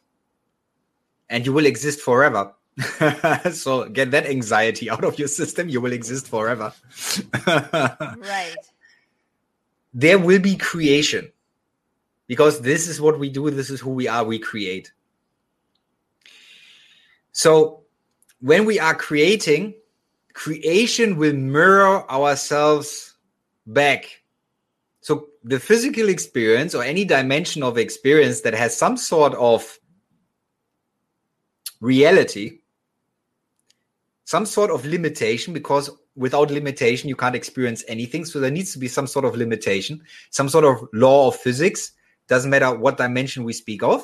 and you will exist forever (laughs) so get that anxiety out of your system you will exist forever (laughs) Right. there will be creation because this is what we do, this is who we are, we create. So when we are creating, creation will mirror ourselves back. So the physical experience or any dimension of experience that has some sort of reality, some sort of limitation, because without limitation, you can't experience anything. So there needs to be some sort of limitation, some sort of law of physics. Doesn't matter what dimension we speak of.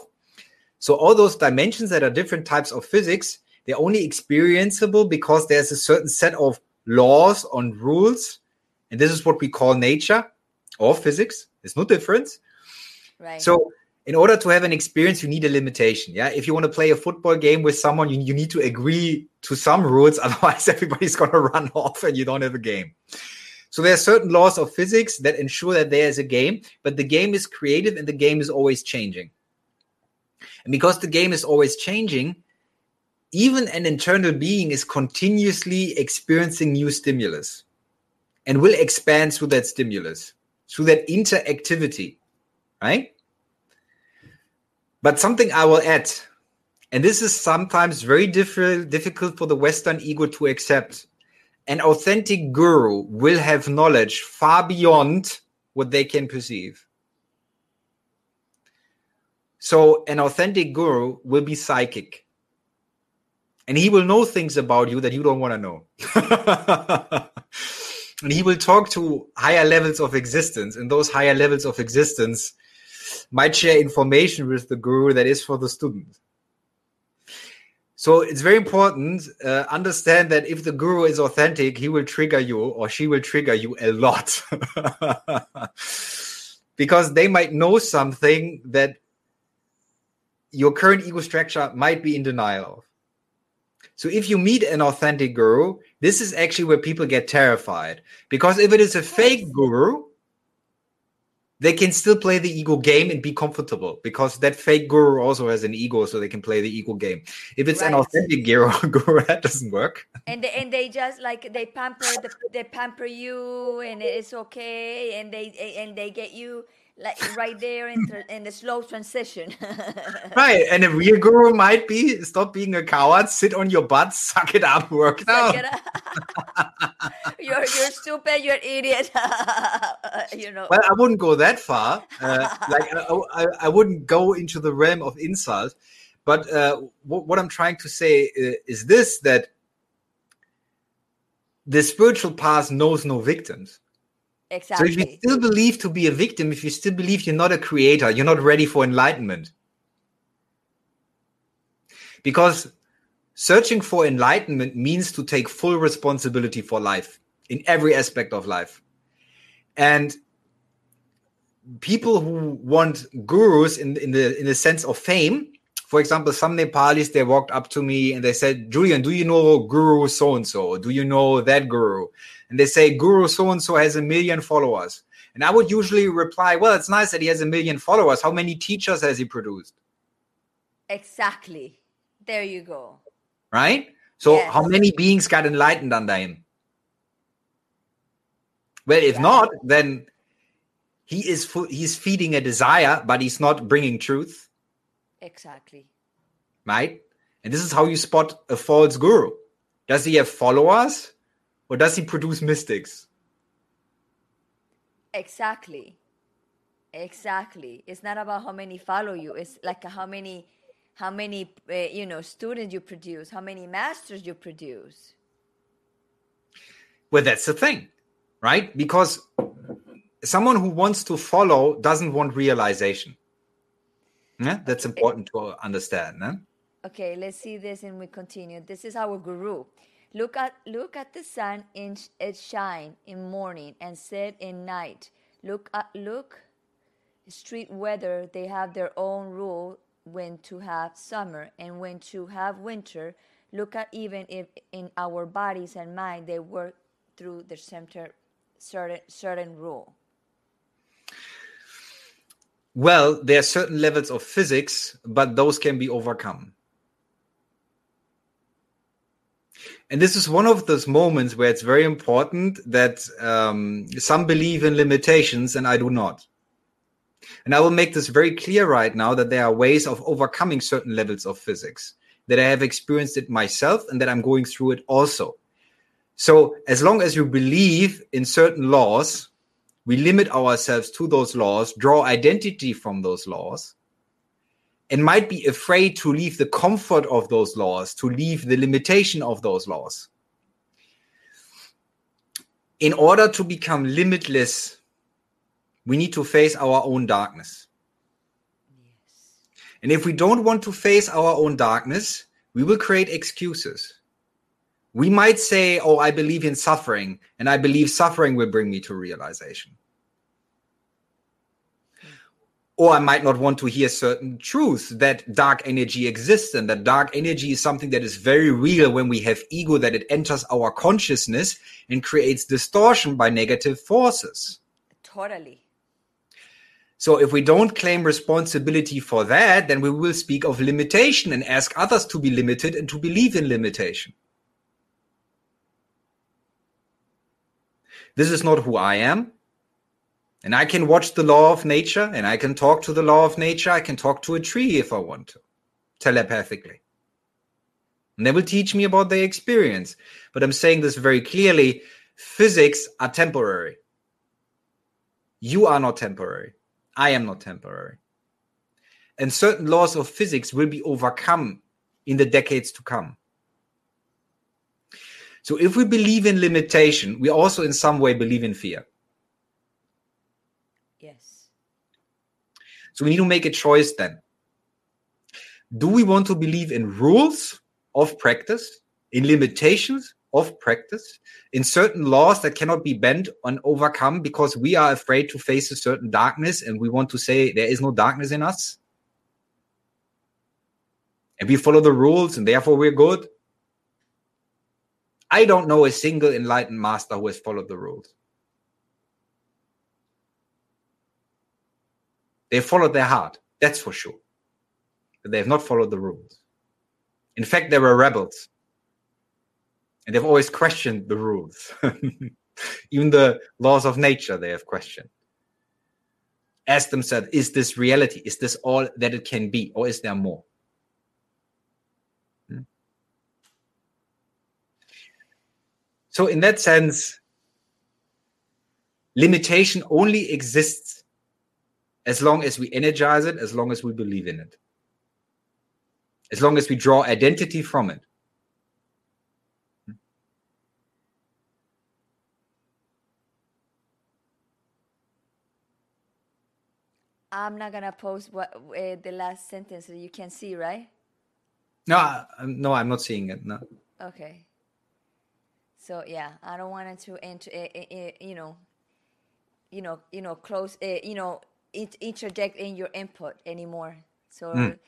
So all those dimensions that are different types of physics, they're only experienceable because there's a certain set of laws and rules. And this is what we call nature or physics. There's no difference. Right. So in order to have an experience, you need a limitation. Yeah. If you want to play a football game with someone, you, you need to agree to some rules. (laughs) Otherwise, everybody's going to run (laughs) off and you don't have a game. So there are certain laws of physics that ensure that there is a game, but the game is creative and the game is always changing. And because the game is always changing, even an internal being is continuously experiencing new stimulus and will expand through that stimulus, through that interactivity, right? But something I will add, and this is sometimes very diff- difficult for the Western ego to accept. An authentic guru will have knowledge far beyond what they can perceive. So, an authentic guru will be psychic. And he will know things about you that you don't want to know. (laughs) and he will talk to higher levels of existence. And those higher levels of existence might share information with the guru that is for the student. So it's very important. Uh, understand that if the guru is authentic, he will trigger you or she will trigger you a lot. (laughs) because they might know something that your current ego structure might be in denial of. So if you meet an authentic guru, this is actually where people get terrified. Because if it is a fake guru, they can still play the ego game and be comfortable because that fake guru also has an ego, so they can play the ego game. If it's right. an authentic guru, (laughs) guru, that doesn't work. And they, and they just like they pamper the, they pamper you, and it's okay, and they and they get you like right there in, in the slow transition. (laughs) right, and a real guru might be stop being a coward, sit on your butt, suck it up, work it out. (laughs) you're you're stupid, you're an idiot. (laughs) you know. Well, I wouldn't go that far. Uh, like I, I, I, wouldn't go into the realm of insult. But uh, what, what I'm trying to say uh, is this: that the spiritual path knows no victims. Exactly. So if you still believe to be a victim, if you still believe you're not a creator, you're not ready for enlightenment. Because searching for enlightenment means to take full responsibility for life in every aspect of life. And people who want gurus in, in the in the sense of fame, for example, some Nepalis they walked up to me and they said, Julian, do you know Guru so and so? Do you know that guru? And they say Guru so and so has a million followers. And I would usually reply, well, it's nice that he has a million followers. How many teachers has he produced? Exactly. There you go. Right? So, yes. how many beings got enlightened under him? Well, if yeah. not, then he is he's feeding a desire, but he's not bringing truth. Exactly. Right? And this is how you spot a false guru. Does he have followers or does he produce mystics? Exactly. Exactly. It's not about how many follow you. It's like how many how many uh, you know students you produce, how many masters you produce. Well, that's the thing, right? Because someone who wants to follow doesn't want realization. Yeah, that's important to understand. Eh? Okay, let's see this and we continue. This is our guru. Look at look at the sun in it shine in morning and set in night. Look at look street weather they have their own rule when to have summer and when to have winter. Look at even if in our bodies and mind they work through the center certain certain rule. Well, there are certain levels of physics, but those can be overcome. And this is one of those moments where it's very important that um, some believe in limitations and I do not. And I will make this very clear right now that there are ways of overcoming certain levels of physics, that I have experienced it myself and that I'm going through it also. So, as long as you believe in certain laws, we limit ourselves to those laws, draw identity from those laws, and might be afraid to leave the comfort of those laws, to leave the limitation of those laws. In order to become limitless, we need to face our own darkness. Yes. And if we don't want to face our own darkness, we will create excuses. We might say, Oh, I believe in suffering, and I believe suffering will bring me to realization or I might not want to hear certain truths that dark energy exists and that dark energy is something that is very real when we have ego, that it enters our consciousness and creates distortion by negative forces. Totally. So if we don't claim responsibility for that, then we will speak of limitation and ask others to be limited and to believe in limitation. This is not who I am. And I can watch the law of nature and I can talk to the law of nature. I can talk to a tree if I want to, telepathically. And they will teach me about their experience. But I'm saying this very clearly physics are temporary. You are not temporary. I am not temporary. And certain laws of physics will be overcome in the decades to come. So if we believe in limitation, we also in some way believe in fear. So we need to make a choice then. Do we want to believe in rules of practice, in limitations of practice, in certain laws that cannot be bent and overcome because we are afraid to face a certain darkness and we want to say there is no darkness in us? And we follow the rules and therefore we're good? I don't know a single enlightened master who has followed the rules. They followed their heart, that's for sure. But they have not followed the rules. In fact, they were rebels. And they've always questioned the rules. (laughs) Even the laws of nature, they have questioned. Ask themselves, is this reality? Is this all that it can be? Or is there more? Hmm? So, in that sense, limitation only exists as long as we energize it, as long as we believe in it, as long as we draw identity from it. I'm not gonna post what uh, the last sentence you can see, right? No, I, no, I'm not seeing it. No. Okay. So yeah, I don't want it to enter. Uh, uh, you know, you know, you know, close. you know, interject in your input anymore. So mm.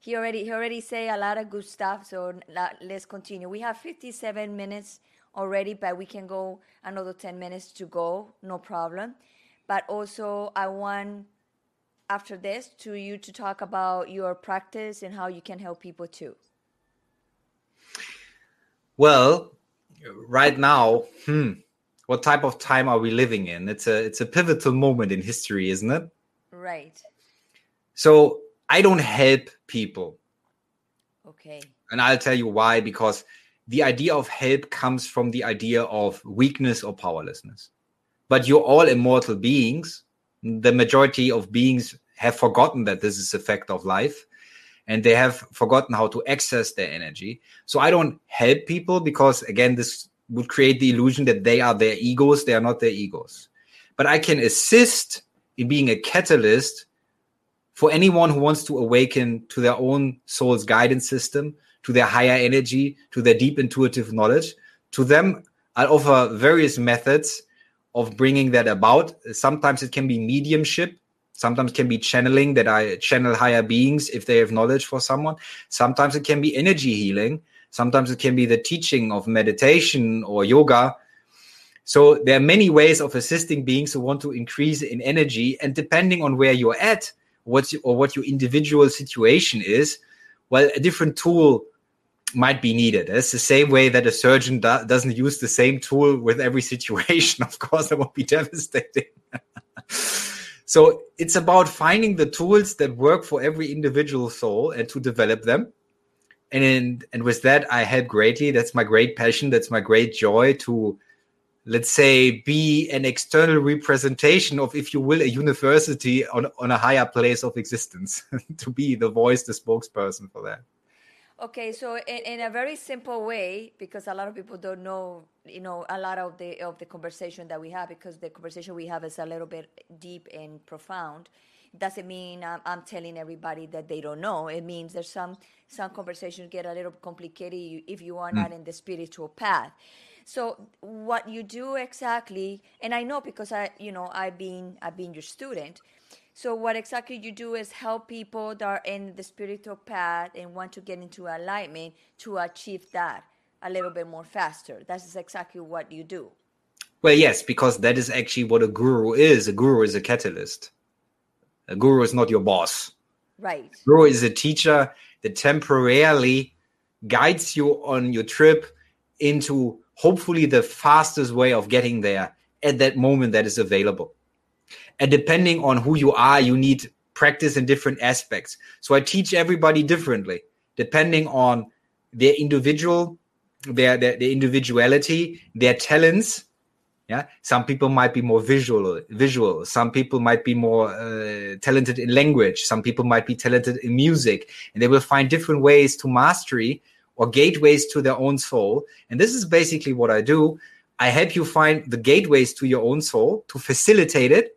he already he already say a lot of good stuff. So let's continue. We have 57 minutes already, but we can go another 10 minutes to go, no problem. But also, I want after this to you to talk about your practice and how you can help people too. Well, right now, hmm, what type of time are we living in? It's a it's a pivotal moment in history, isn't it? Right. So I don't help people. Okay. And I'll tell you why because the idea of help comes from the idea of weakness or powerlessness. But you're all immortal beings. The majority of beings have forgotten that this is a fact of life and they have forgotten how to access their energy. So I don't help people because, again, this would create the illusion that they are their egos. They are not their egos. But I can assist being a catalyst for anyone who wants to awaken to their own soul's guidance system, to their higher energy, to their deep intuitive knowledge. To them, I offer various methods of bringing that about. Sometimes it can be mediumship. Sometimes can be channeling that I channel higher beings if they have knowledge for someone. Sometimes it can be energy healing. Sometimes it can be the teaching of meditation or yoga so there are many ways of assisting beings who want to increase in energy, and depending on where you're at, what's or what your individual situation is, well, a different tool might be needed. It's the same way that a surgeon do- doesn't use the same tool with every situation. (laughs) Of course, that would be devastating. (laughs) so it's about finding the tools that work for every individual soul and to develop them. And and with that, I help greatly. That's my great passion. That's my great joy to, let's say, be an external representation of, if you will, a university on, on a higher place of existence. (laughs) to be the voice, the spokesperson for that. Okay, so in, in, a very simple way, because a lot of people don't know, you know, a lot of the of the conversation that we have, because the conversation we have is a little bit deep and profound. Doesn't mean I'm, I'm telling everybody that they don't know. It means there's some some conversations get a little complicated if you are mm. not in the spiritual path. So what you do exactly, and I know because I, you know, I've been I've been your student so what exactly you do is help people that are in the spiritual path and want to get into alignment to achieve that a little bit more faster. That's exactly what you do. Well, yes, because that is actually what a guru is. A guru is a catalyst. A guru is not your boss. Right. Guru is a teacher that temporarily guides you on your trip into hopefully the fastest way of getting there at that moment that is available. And depending on who you are, you need practice in different aspects. So I teach everybody differently, depending on their individual, their, their, their individuality, their talents. Yeah, some people might be more visual. Visual. Some people might be more uh, talented in language. Some people might be talented in music, and they will find different ways to mastery or gateways to their own soul. And this is basically what I do. I help you find the gateways to your own soul to facilitate it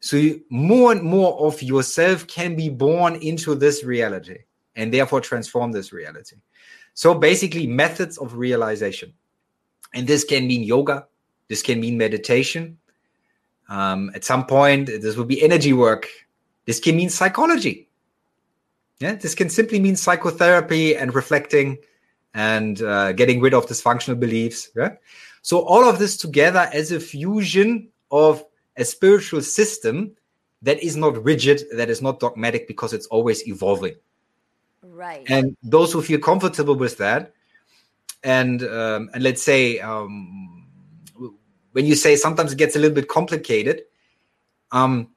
so you, more and more of yourself can be born into this reality and therefore transform this reality. So basically, methods of realization. And this can mean yoga, this can mean meditation. Um, at some point, this will be energy work. This can mean psychology. Yeah, this can simply mean psychotherapy and reflecting and uh, getting rid of dysfunctional beliefs. Yeah. So all of this together as a fusion of a spiritual system that is not rigid, that is not dogmatic, because it's always evolving. Right. And those who feel comfortable with that, and um, and let's say um, when you say sometimes it gets a little bit complicated, um,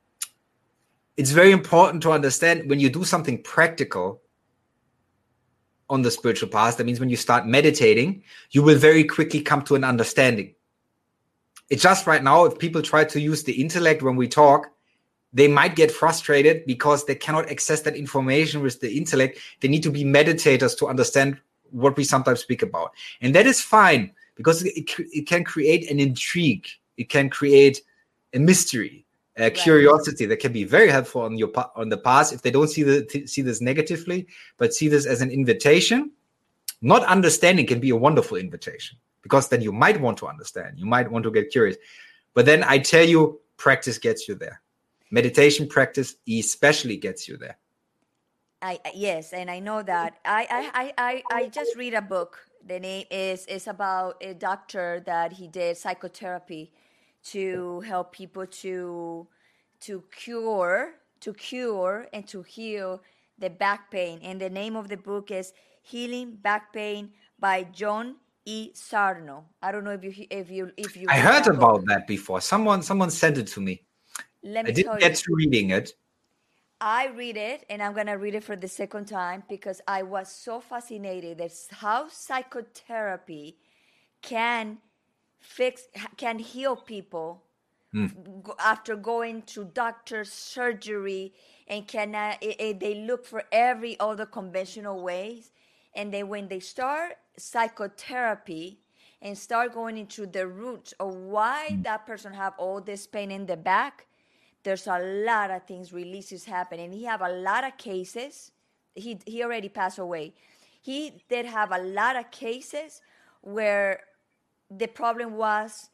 it's very important to understand when you do something practical on the spiritual path. That means when you start meditating, you will very quickly come to an understanding it's just right now, if people try to use the intellect when we talk, they might get frustrated because they cannot access that information with the intellect. They need to be meditators to understand what we sometimes speak about. And that is fine because it, it can create an intrigue, it can create a mystery. A right. curiosity that can be very helpful on your on the past if they don't see the see this negatively, but see this as an invitation. Not understanding can be a wonderful invitation because then you might want to understand, you might want to get curious. But then I tell you, practice gets you there. Meditation practice especially gets you there. I yes, and I know that. I I I I just read a book. The name is is about a doctor that he did psychotherapy to help people to to cure to cure and to heal the back pain. And the name of the book is Healing Back Pain by John E. Sarno. I don't know if you if you if you. I heard that about that before. Someone someone sent it to me. Let me I didn't get you. to reading it. I read it, and I'm gonna read it for the second time because I was so fascinated. That's how psychotherapy can fix can heal people mm. after going to doctors surgery and can uh, it, it, they look for every other conventional ways and then when they start psychotherapy and start going into the roots of why mm. that person have all this pain in the back there's a lot of things releases happen and he have a lot of cases he he already passed away he did have a lot of cases where the problem was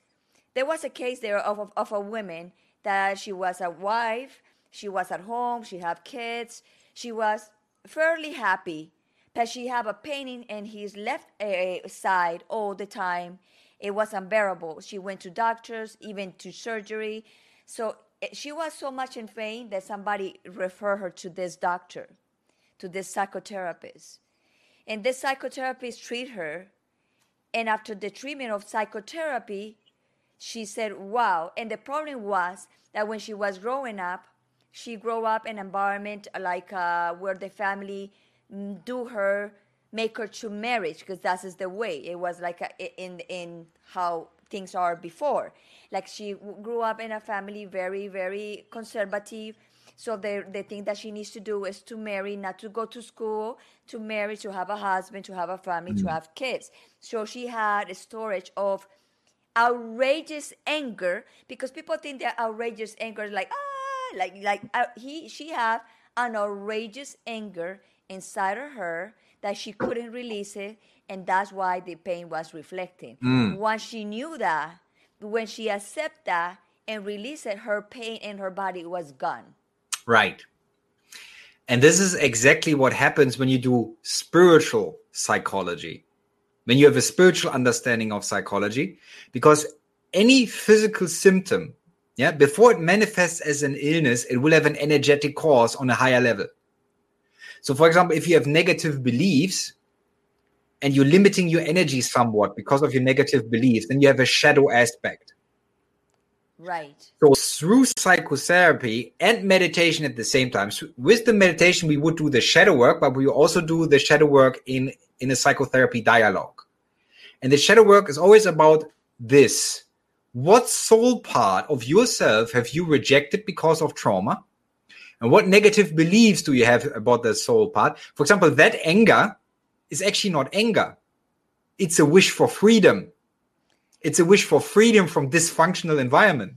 there was a case there of, of, of a woman that she was a wife she was at home she had kids she was fairly happy but she have a pain in his left uh, side all the time. It was unbearable. She went to doctors, even to surgery. So eh, she was so much in pain that somebody referred her to this doctor, to this psychotherapist. And this psychotherapist treat her. And after the treatment of psychotherapy, she said, wow. And the problem was that when she was growing up, she grew up in an environment like uh, where the family mm, do her make her to marriage because that is the way it was like a, in in how things are before like she grew up in a family very very conservative so the the thing that she needs to do is to marry not to go to school to marry to have a husband to have a family mm. to have kids so she had a storage of outrageous anger because people think that outrageous anger is like ah like like uh, he she had an outrageous anger inside of her that she couldn't release it and that's why the pain was reflecting mm. once she knew that when she accepted that and released it her pain in her body was gone right. And this is exactly what happens when you do spiritual psychology. When you have a spiritual understanding of psychology because any physical symptom yeah before it manifests as an illness it will have an energetic cause on a higher level. So, for example, if you have negative beliefs and you're limiting your energy somewhat because of your negative beliefs, then you have a shadow aspect. Right. So, through psychotherapy and meditation at the same time, so with the meditation, we would do the shadow work, but we also do the shadow work in, in a psychotherapy dialogue. And the shadow work is always about this what soul part of yourself have you rejected because of trauma? And what negative beliefs do you have about the soul part? For example, that anger is actually not anger. It's a wish for freedom. It's a wish for freedom from dysfunctional environment.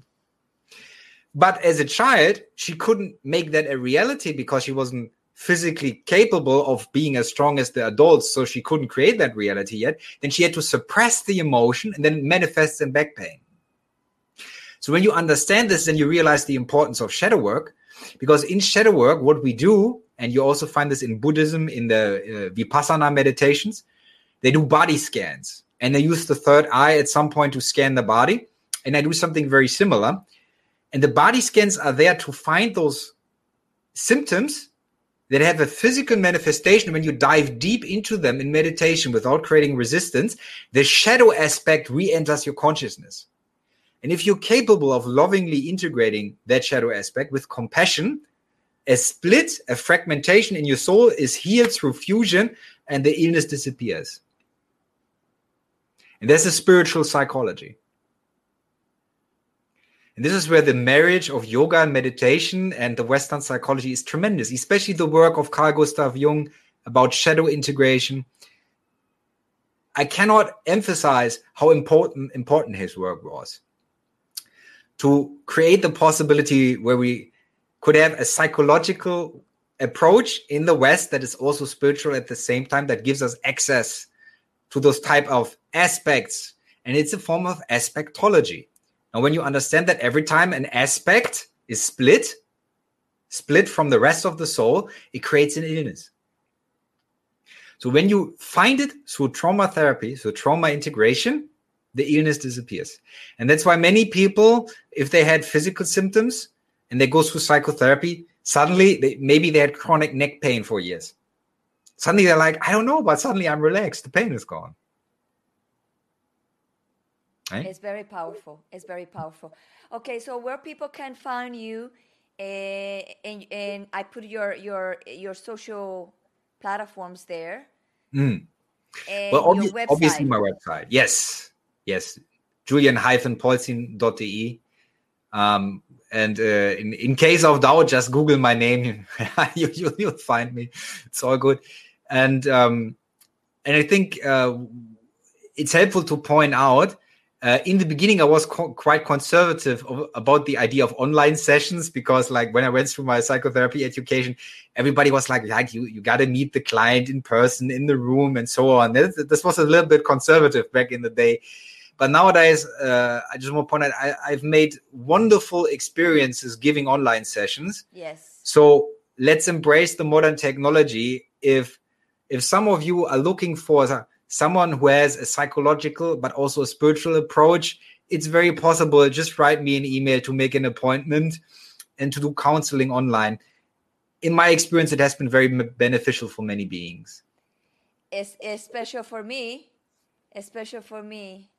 But as a child, she couldn't make that a reality because she wasn't physically capable of being as strong as the adults, so she couldn't create that reality yet. Then she had to suppress the emotion and then it manifests in back pain. So when you understand this, then you realize the importance of shadow work because in shadow work, what we do, and you also find this in Buddhism, in the uh, Vipassana meditations, they do body scans and I use the third eye at some point to scan the body. And I do something very similar. And the body scans are there to find those symptoms that have a physical manifestation when you dive deep into them in meditation without creating resistance the shadow aspect re-enters your consciousness and if you're capable of lovingly integrating that shadow aspect with compassion, a split, a fragmentation in your soul is healed through fusion and the illness disappears. And that's a spiritual psychology. And this is where the marriage of yoga and meditation and the Western psychology is tremendous, especially the work of Carl Gustav Jung about shadow integration. I cannot emphasize how important important his work was to create the possibility where we could have a psychological approach in the west that is also spiritual at the same time that gives us access to those type of aspects and it's a form of aspectology now when you understand that every time an aspect is split split from the rest of the soul it creates an illness so when you find it through trauma therapy so trauma integration the illness disappears. And that's why many people, if they had physical symptoms and they go through psychotherapy, suddenly they, maybe they had chronic neck pain for years. Suddenly they're like, I don't know, but suddenly I'm relaxed. The pain is gone. Right? It's very powerful. It's very powerful. Okay, so where people can find you, uh, and, and I put your your your social platforms there. Mm. well, obvi- obviously my website. Yes, yes, julian-polzin.de. Um, and uh, in, in case of doubt, just Google my name. (laughs) you, you, will find me. It's all good. And um, and I think uh, it's helpful to point out uh, in the beginning, I was co- quite conservative of, about the idea of online sessions because, like, when I went through my psychotherapy education, everybody was like, "Like, you, you got to meet the client in person in the room and so on." This, this was a little bit conservative back in the day. But nowadays, uh, I just want to point out I, I've made wonderful experiences giving online sessions. Yes. So let's embrace the modern technology. If if some of you are looking for someone who has a psychological but also a spiritual approach, it's very possible. Just write me an email to make an appointment and to do counseling online. In my experience, it has been very beneficial for many beings. it's, special for me. It's special for me.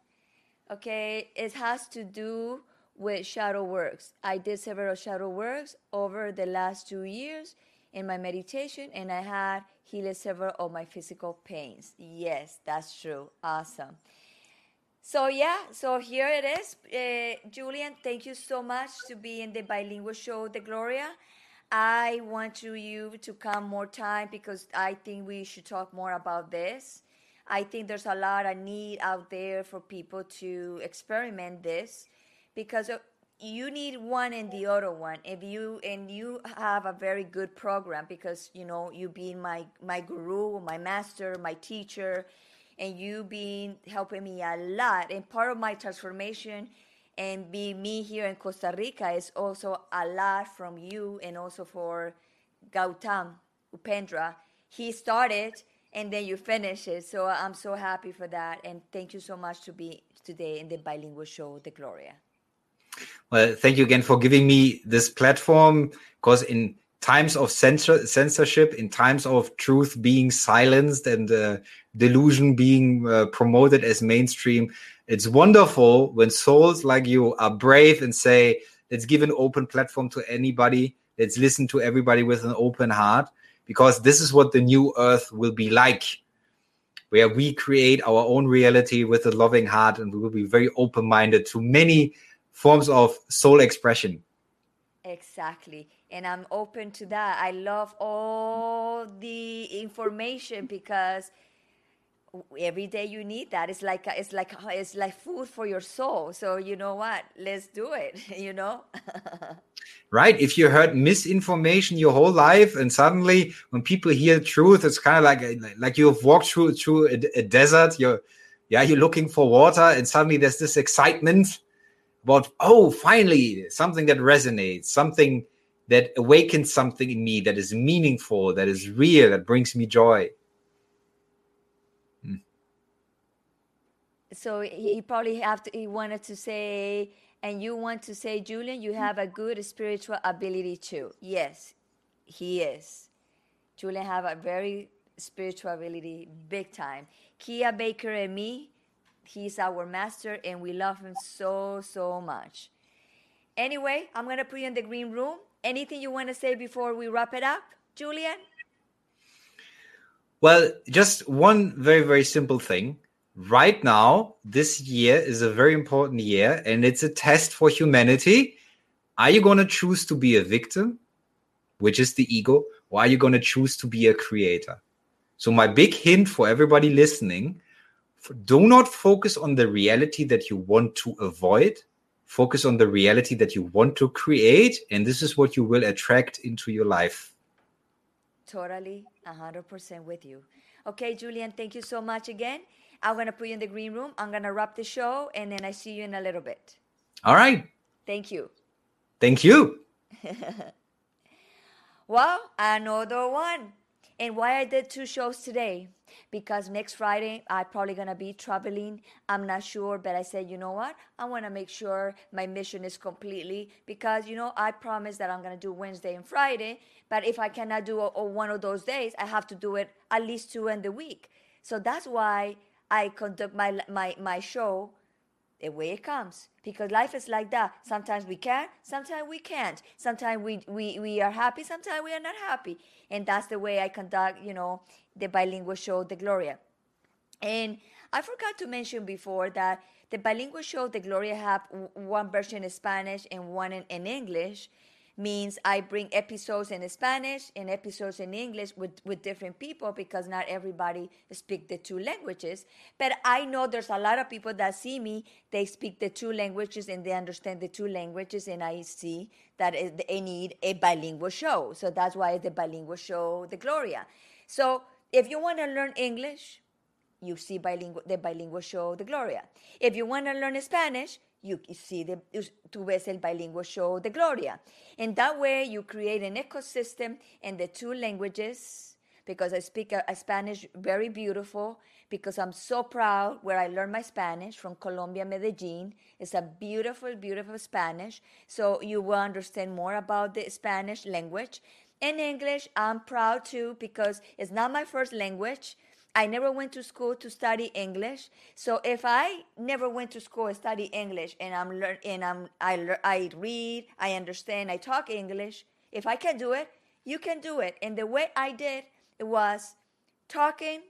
Okay, it has to do with shadow works. I did several shadow works over the last two years in my meditation, and I had healed several of my physical pains. Yes, that's true. Awesome. So yeah, so here it is. Uh, Julian, thank you so much to be in the bilingual show, The Gloria. I want you, you to come more time because I think we should talk more about this. I think there's a lot of need out there for people to experiment this because you need one and the other one. If you and you have a very good program because you know you being my my guru my master my teacher and you being helping me a lot and part of my transformation and be me here in costa rica is also a lot from you and also for gautam upendra. He started and then you finish it. So i'm so happy for that. And thank you so much to be today in the bilingual show the gloria well, thank you again for giving me this platform. Because in times of censor- censorship, in times of truth being silenced and uh, delusion being uh, promoted as mainstream, it's wonderful when souls like you are brave and say, let's give an open platform to anybody. Let's listen to everybody with an open heart. Because this is what the new earth will be like where we create our own reality with a loving heart and we will be very open minded to many forms of soul expression. Exactly. And I'm open to that. I love all the information because every day you need that. It's like it's like it's like food for your soul. So you know what? Let's do it. (laughs) You know. right. If you heard misinformation your whole life, and suddenly when people hear truth, it's kind of like like you have walked through through a, a desert. You're yeah, you're looking for water, and suddenly there's this excitement about oh finally something that resonates something that awakens something in me that is meaningful that is real that brings me joy. Hmm. so he probably have to he wanted to say and you want to say julian you have a good spiritual ability too. Yes he is. Julian have a very spiritual ability big time. Kia baker and me He's our master and we love him so, so much. Anyway, I'm going to put you in the green room. Anything you want to say before we wrap it up, Julian? Well, just one very, very simple thing. Right now, this year is a very important year and it's a test for humanity. Are you going to choose to be a victim, which is the ego, or are you going to choose to be a creator? So, my big hint for everybody listening do not focus on the reality that you want to avoid. Focus on the reality that you want to create and this is what you will attract into your life. Totally 100% with you. Okay julian thank you so much again. I'm going to put you in the green room. I'm going to wrap the show and then i see you in a little bit. All right. Thank you. Thank you. (laughs) Well another one and why i did two shows today because next Friday I'm probably gonna be traveling. I'm not sure, but I said, you know what? I want to make sure my mission is completely because you know I promised that I'm gonna do Wednesday and Friday. But if I cannot do a, a one of those days, I have to do it at least two in the week. So that's why I conduct my my my show the way it comes. Because life is like that. Sometimes we can sometimes we can't. Sometimes we, we we are happy sometimes we are not happy. And that's the way i conduct you know the bilingual show the gloria. And i forgot to mention before that the bilingual show the gloria have one version in spanish and one in, in english means I bring episodes in Spanish and episodes in English with, with different people because not everybody speak the two languages. But I know there's a lot of people that see me, they speak the two languages and they understand the two languages and I see that they need a bilingual show. So that's why the bilingual show, the Gloria. So if you want to learn English, you see bilingual, the bilingual show, the Gloria. If you want to learn Spanish, you see the tú ves el bilingual show de Gloria. And that way you create an ecosystem in the two languages because I speak a, a, Spanish very beautiful because I'm so proud where I learned my Spanish from Colombia, Medellin. It's a beautiful, beautiful Spanish. So you will understand more about the Spanish language. In English, I'm proud too because it's not my first language I never went to school to study English. So if I never went to school to study English and I'm learn and I'm I I read, I understand, I talk English, if I can do it, you can do it. And the way I did it was talking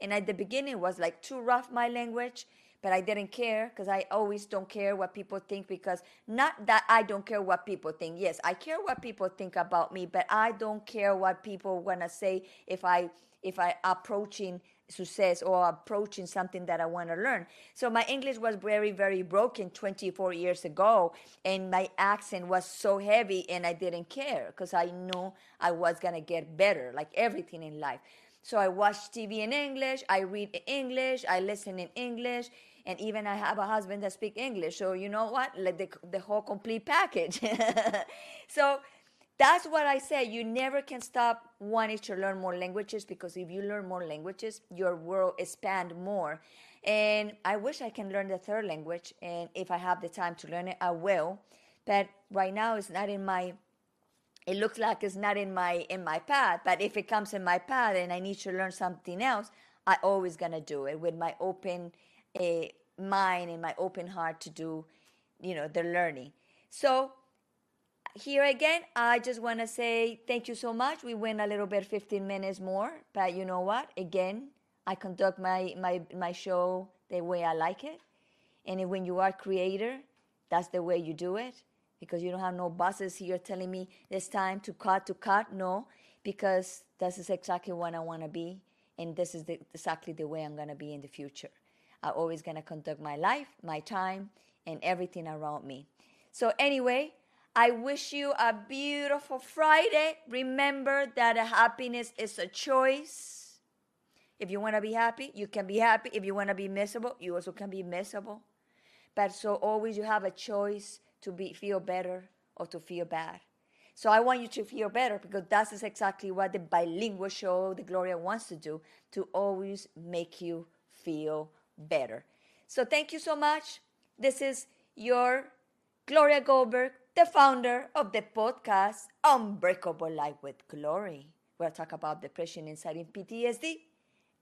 and at the beginning was like too rough my language but i didn't care because i always don't care what people think because not that i don't care what people think. Yes i care what people think about me but i don't care what people want to say if i if i approaching success or approaching something that i want to learn. So my english was very very broken 24 years ago and my accent was so heavy and i didn't care because i knew i was going to get better like everything in life so I watch TV in English, I read in English, I listen in English, and even I have a husband that speak English. So you know what? Like the, the whole complete package. (laughs) so that's what I say. You never can stop wanting to learn more languages because if you learn more languages, your world expand more. And I wish I can learn the third language, and if I have the time to learn it, I will. But right now, it's not in my it looks like it's not in my in my path but if it comes in my path and i need to learn something else i always gonna do it with my open uh, mind and my open heart to do you know the learning. So here again i just want to say thank you so much. We went a little bit 15 minutes more but you know what? Again i conduct my my my show the way i like it. And when you are creator that's the way you do it because you don't have no bosses here telling me it's time to cut to cut. No because this is exactly what i want to be and this is the, exactly the way i'm going to be in the future. I'm always going to conduct my life my time and everything around me. So anyway i wish you a beautiful friday. Remember that happiness is a choice. If you want to be happy you can be happy. If you want to be miserable you also can be miserable. But so always you have a choice to be feel better or to feel bad. So I want you to feel better because that is exactly what the bilingual show, the Gloria wants to do, to always make you feel better. So thank you so much. This is your Gloria Goldberg, the founder of the podcast Unbreakable Life with Glory. We'll talk about depression, anxiety, and PTSD,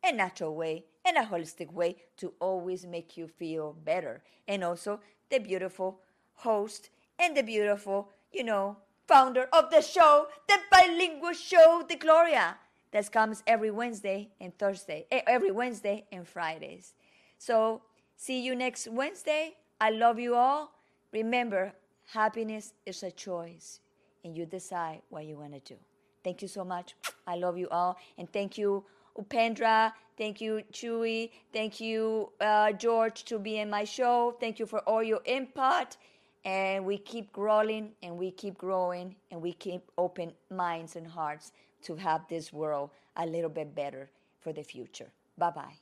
a natural way and a holistic way to always make you feel better. And also the beautiful host, and the beautiful, you know, founder of the show, the bilingual show, the Gloria, that comes every Wednesday and Thursday, eh, every Wednesday and Fridays. So, see you next Wednesday. I love you all. Remember, happiness is a choice, and you decide what you want to do. Thank you so much. I love you all. And thank you, Upendra. Thank you, Chewy. Thank you, uh, George, to be in my show. Thank you for all your input and we keep growing and we keep growing and we keep open minds and hearts to have this world a little bit better for the future. Bye bye.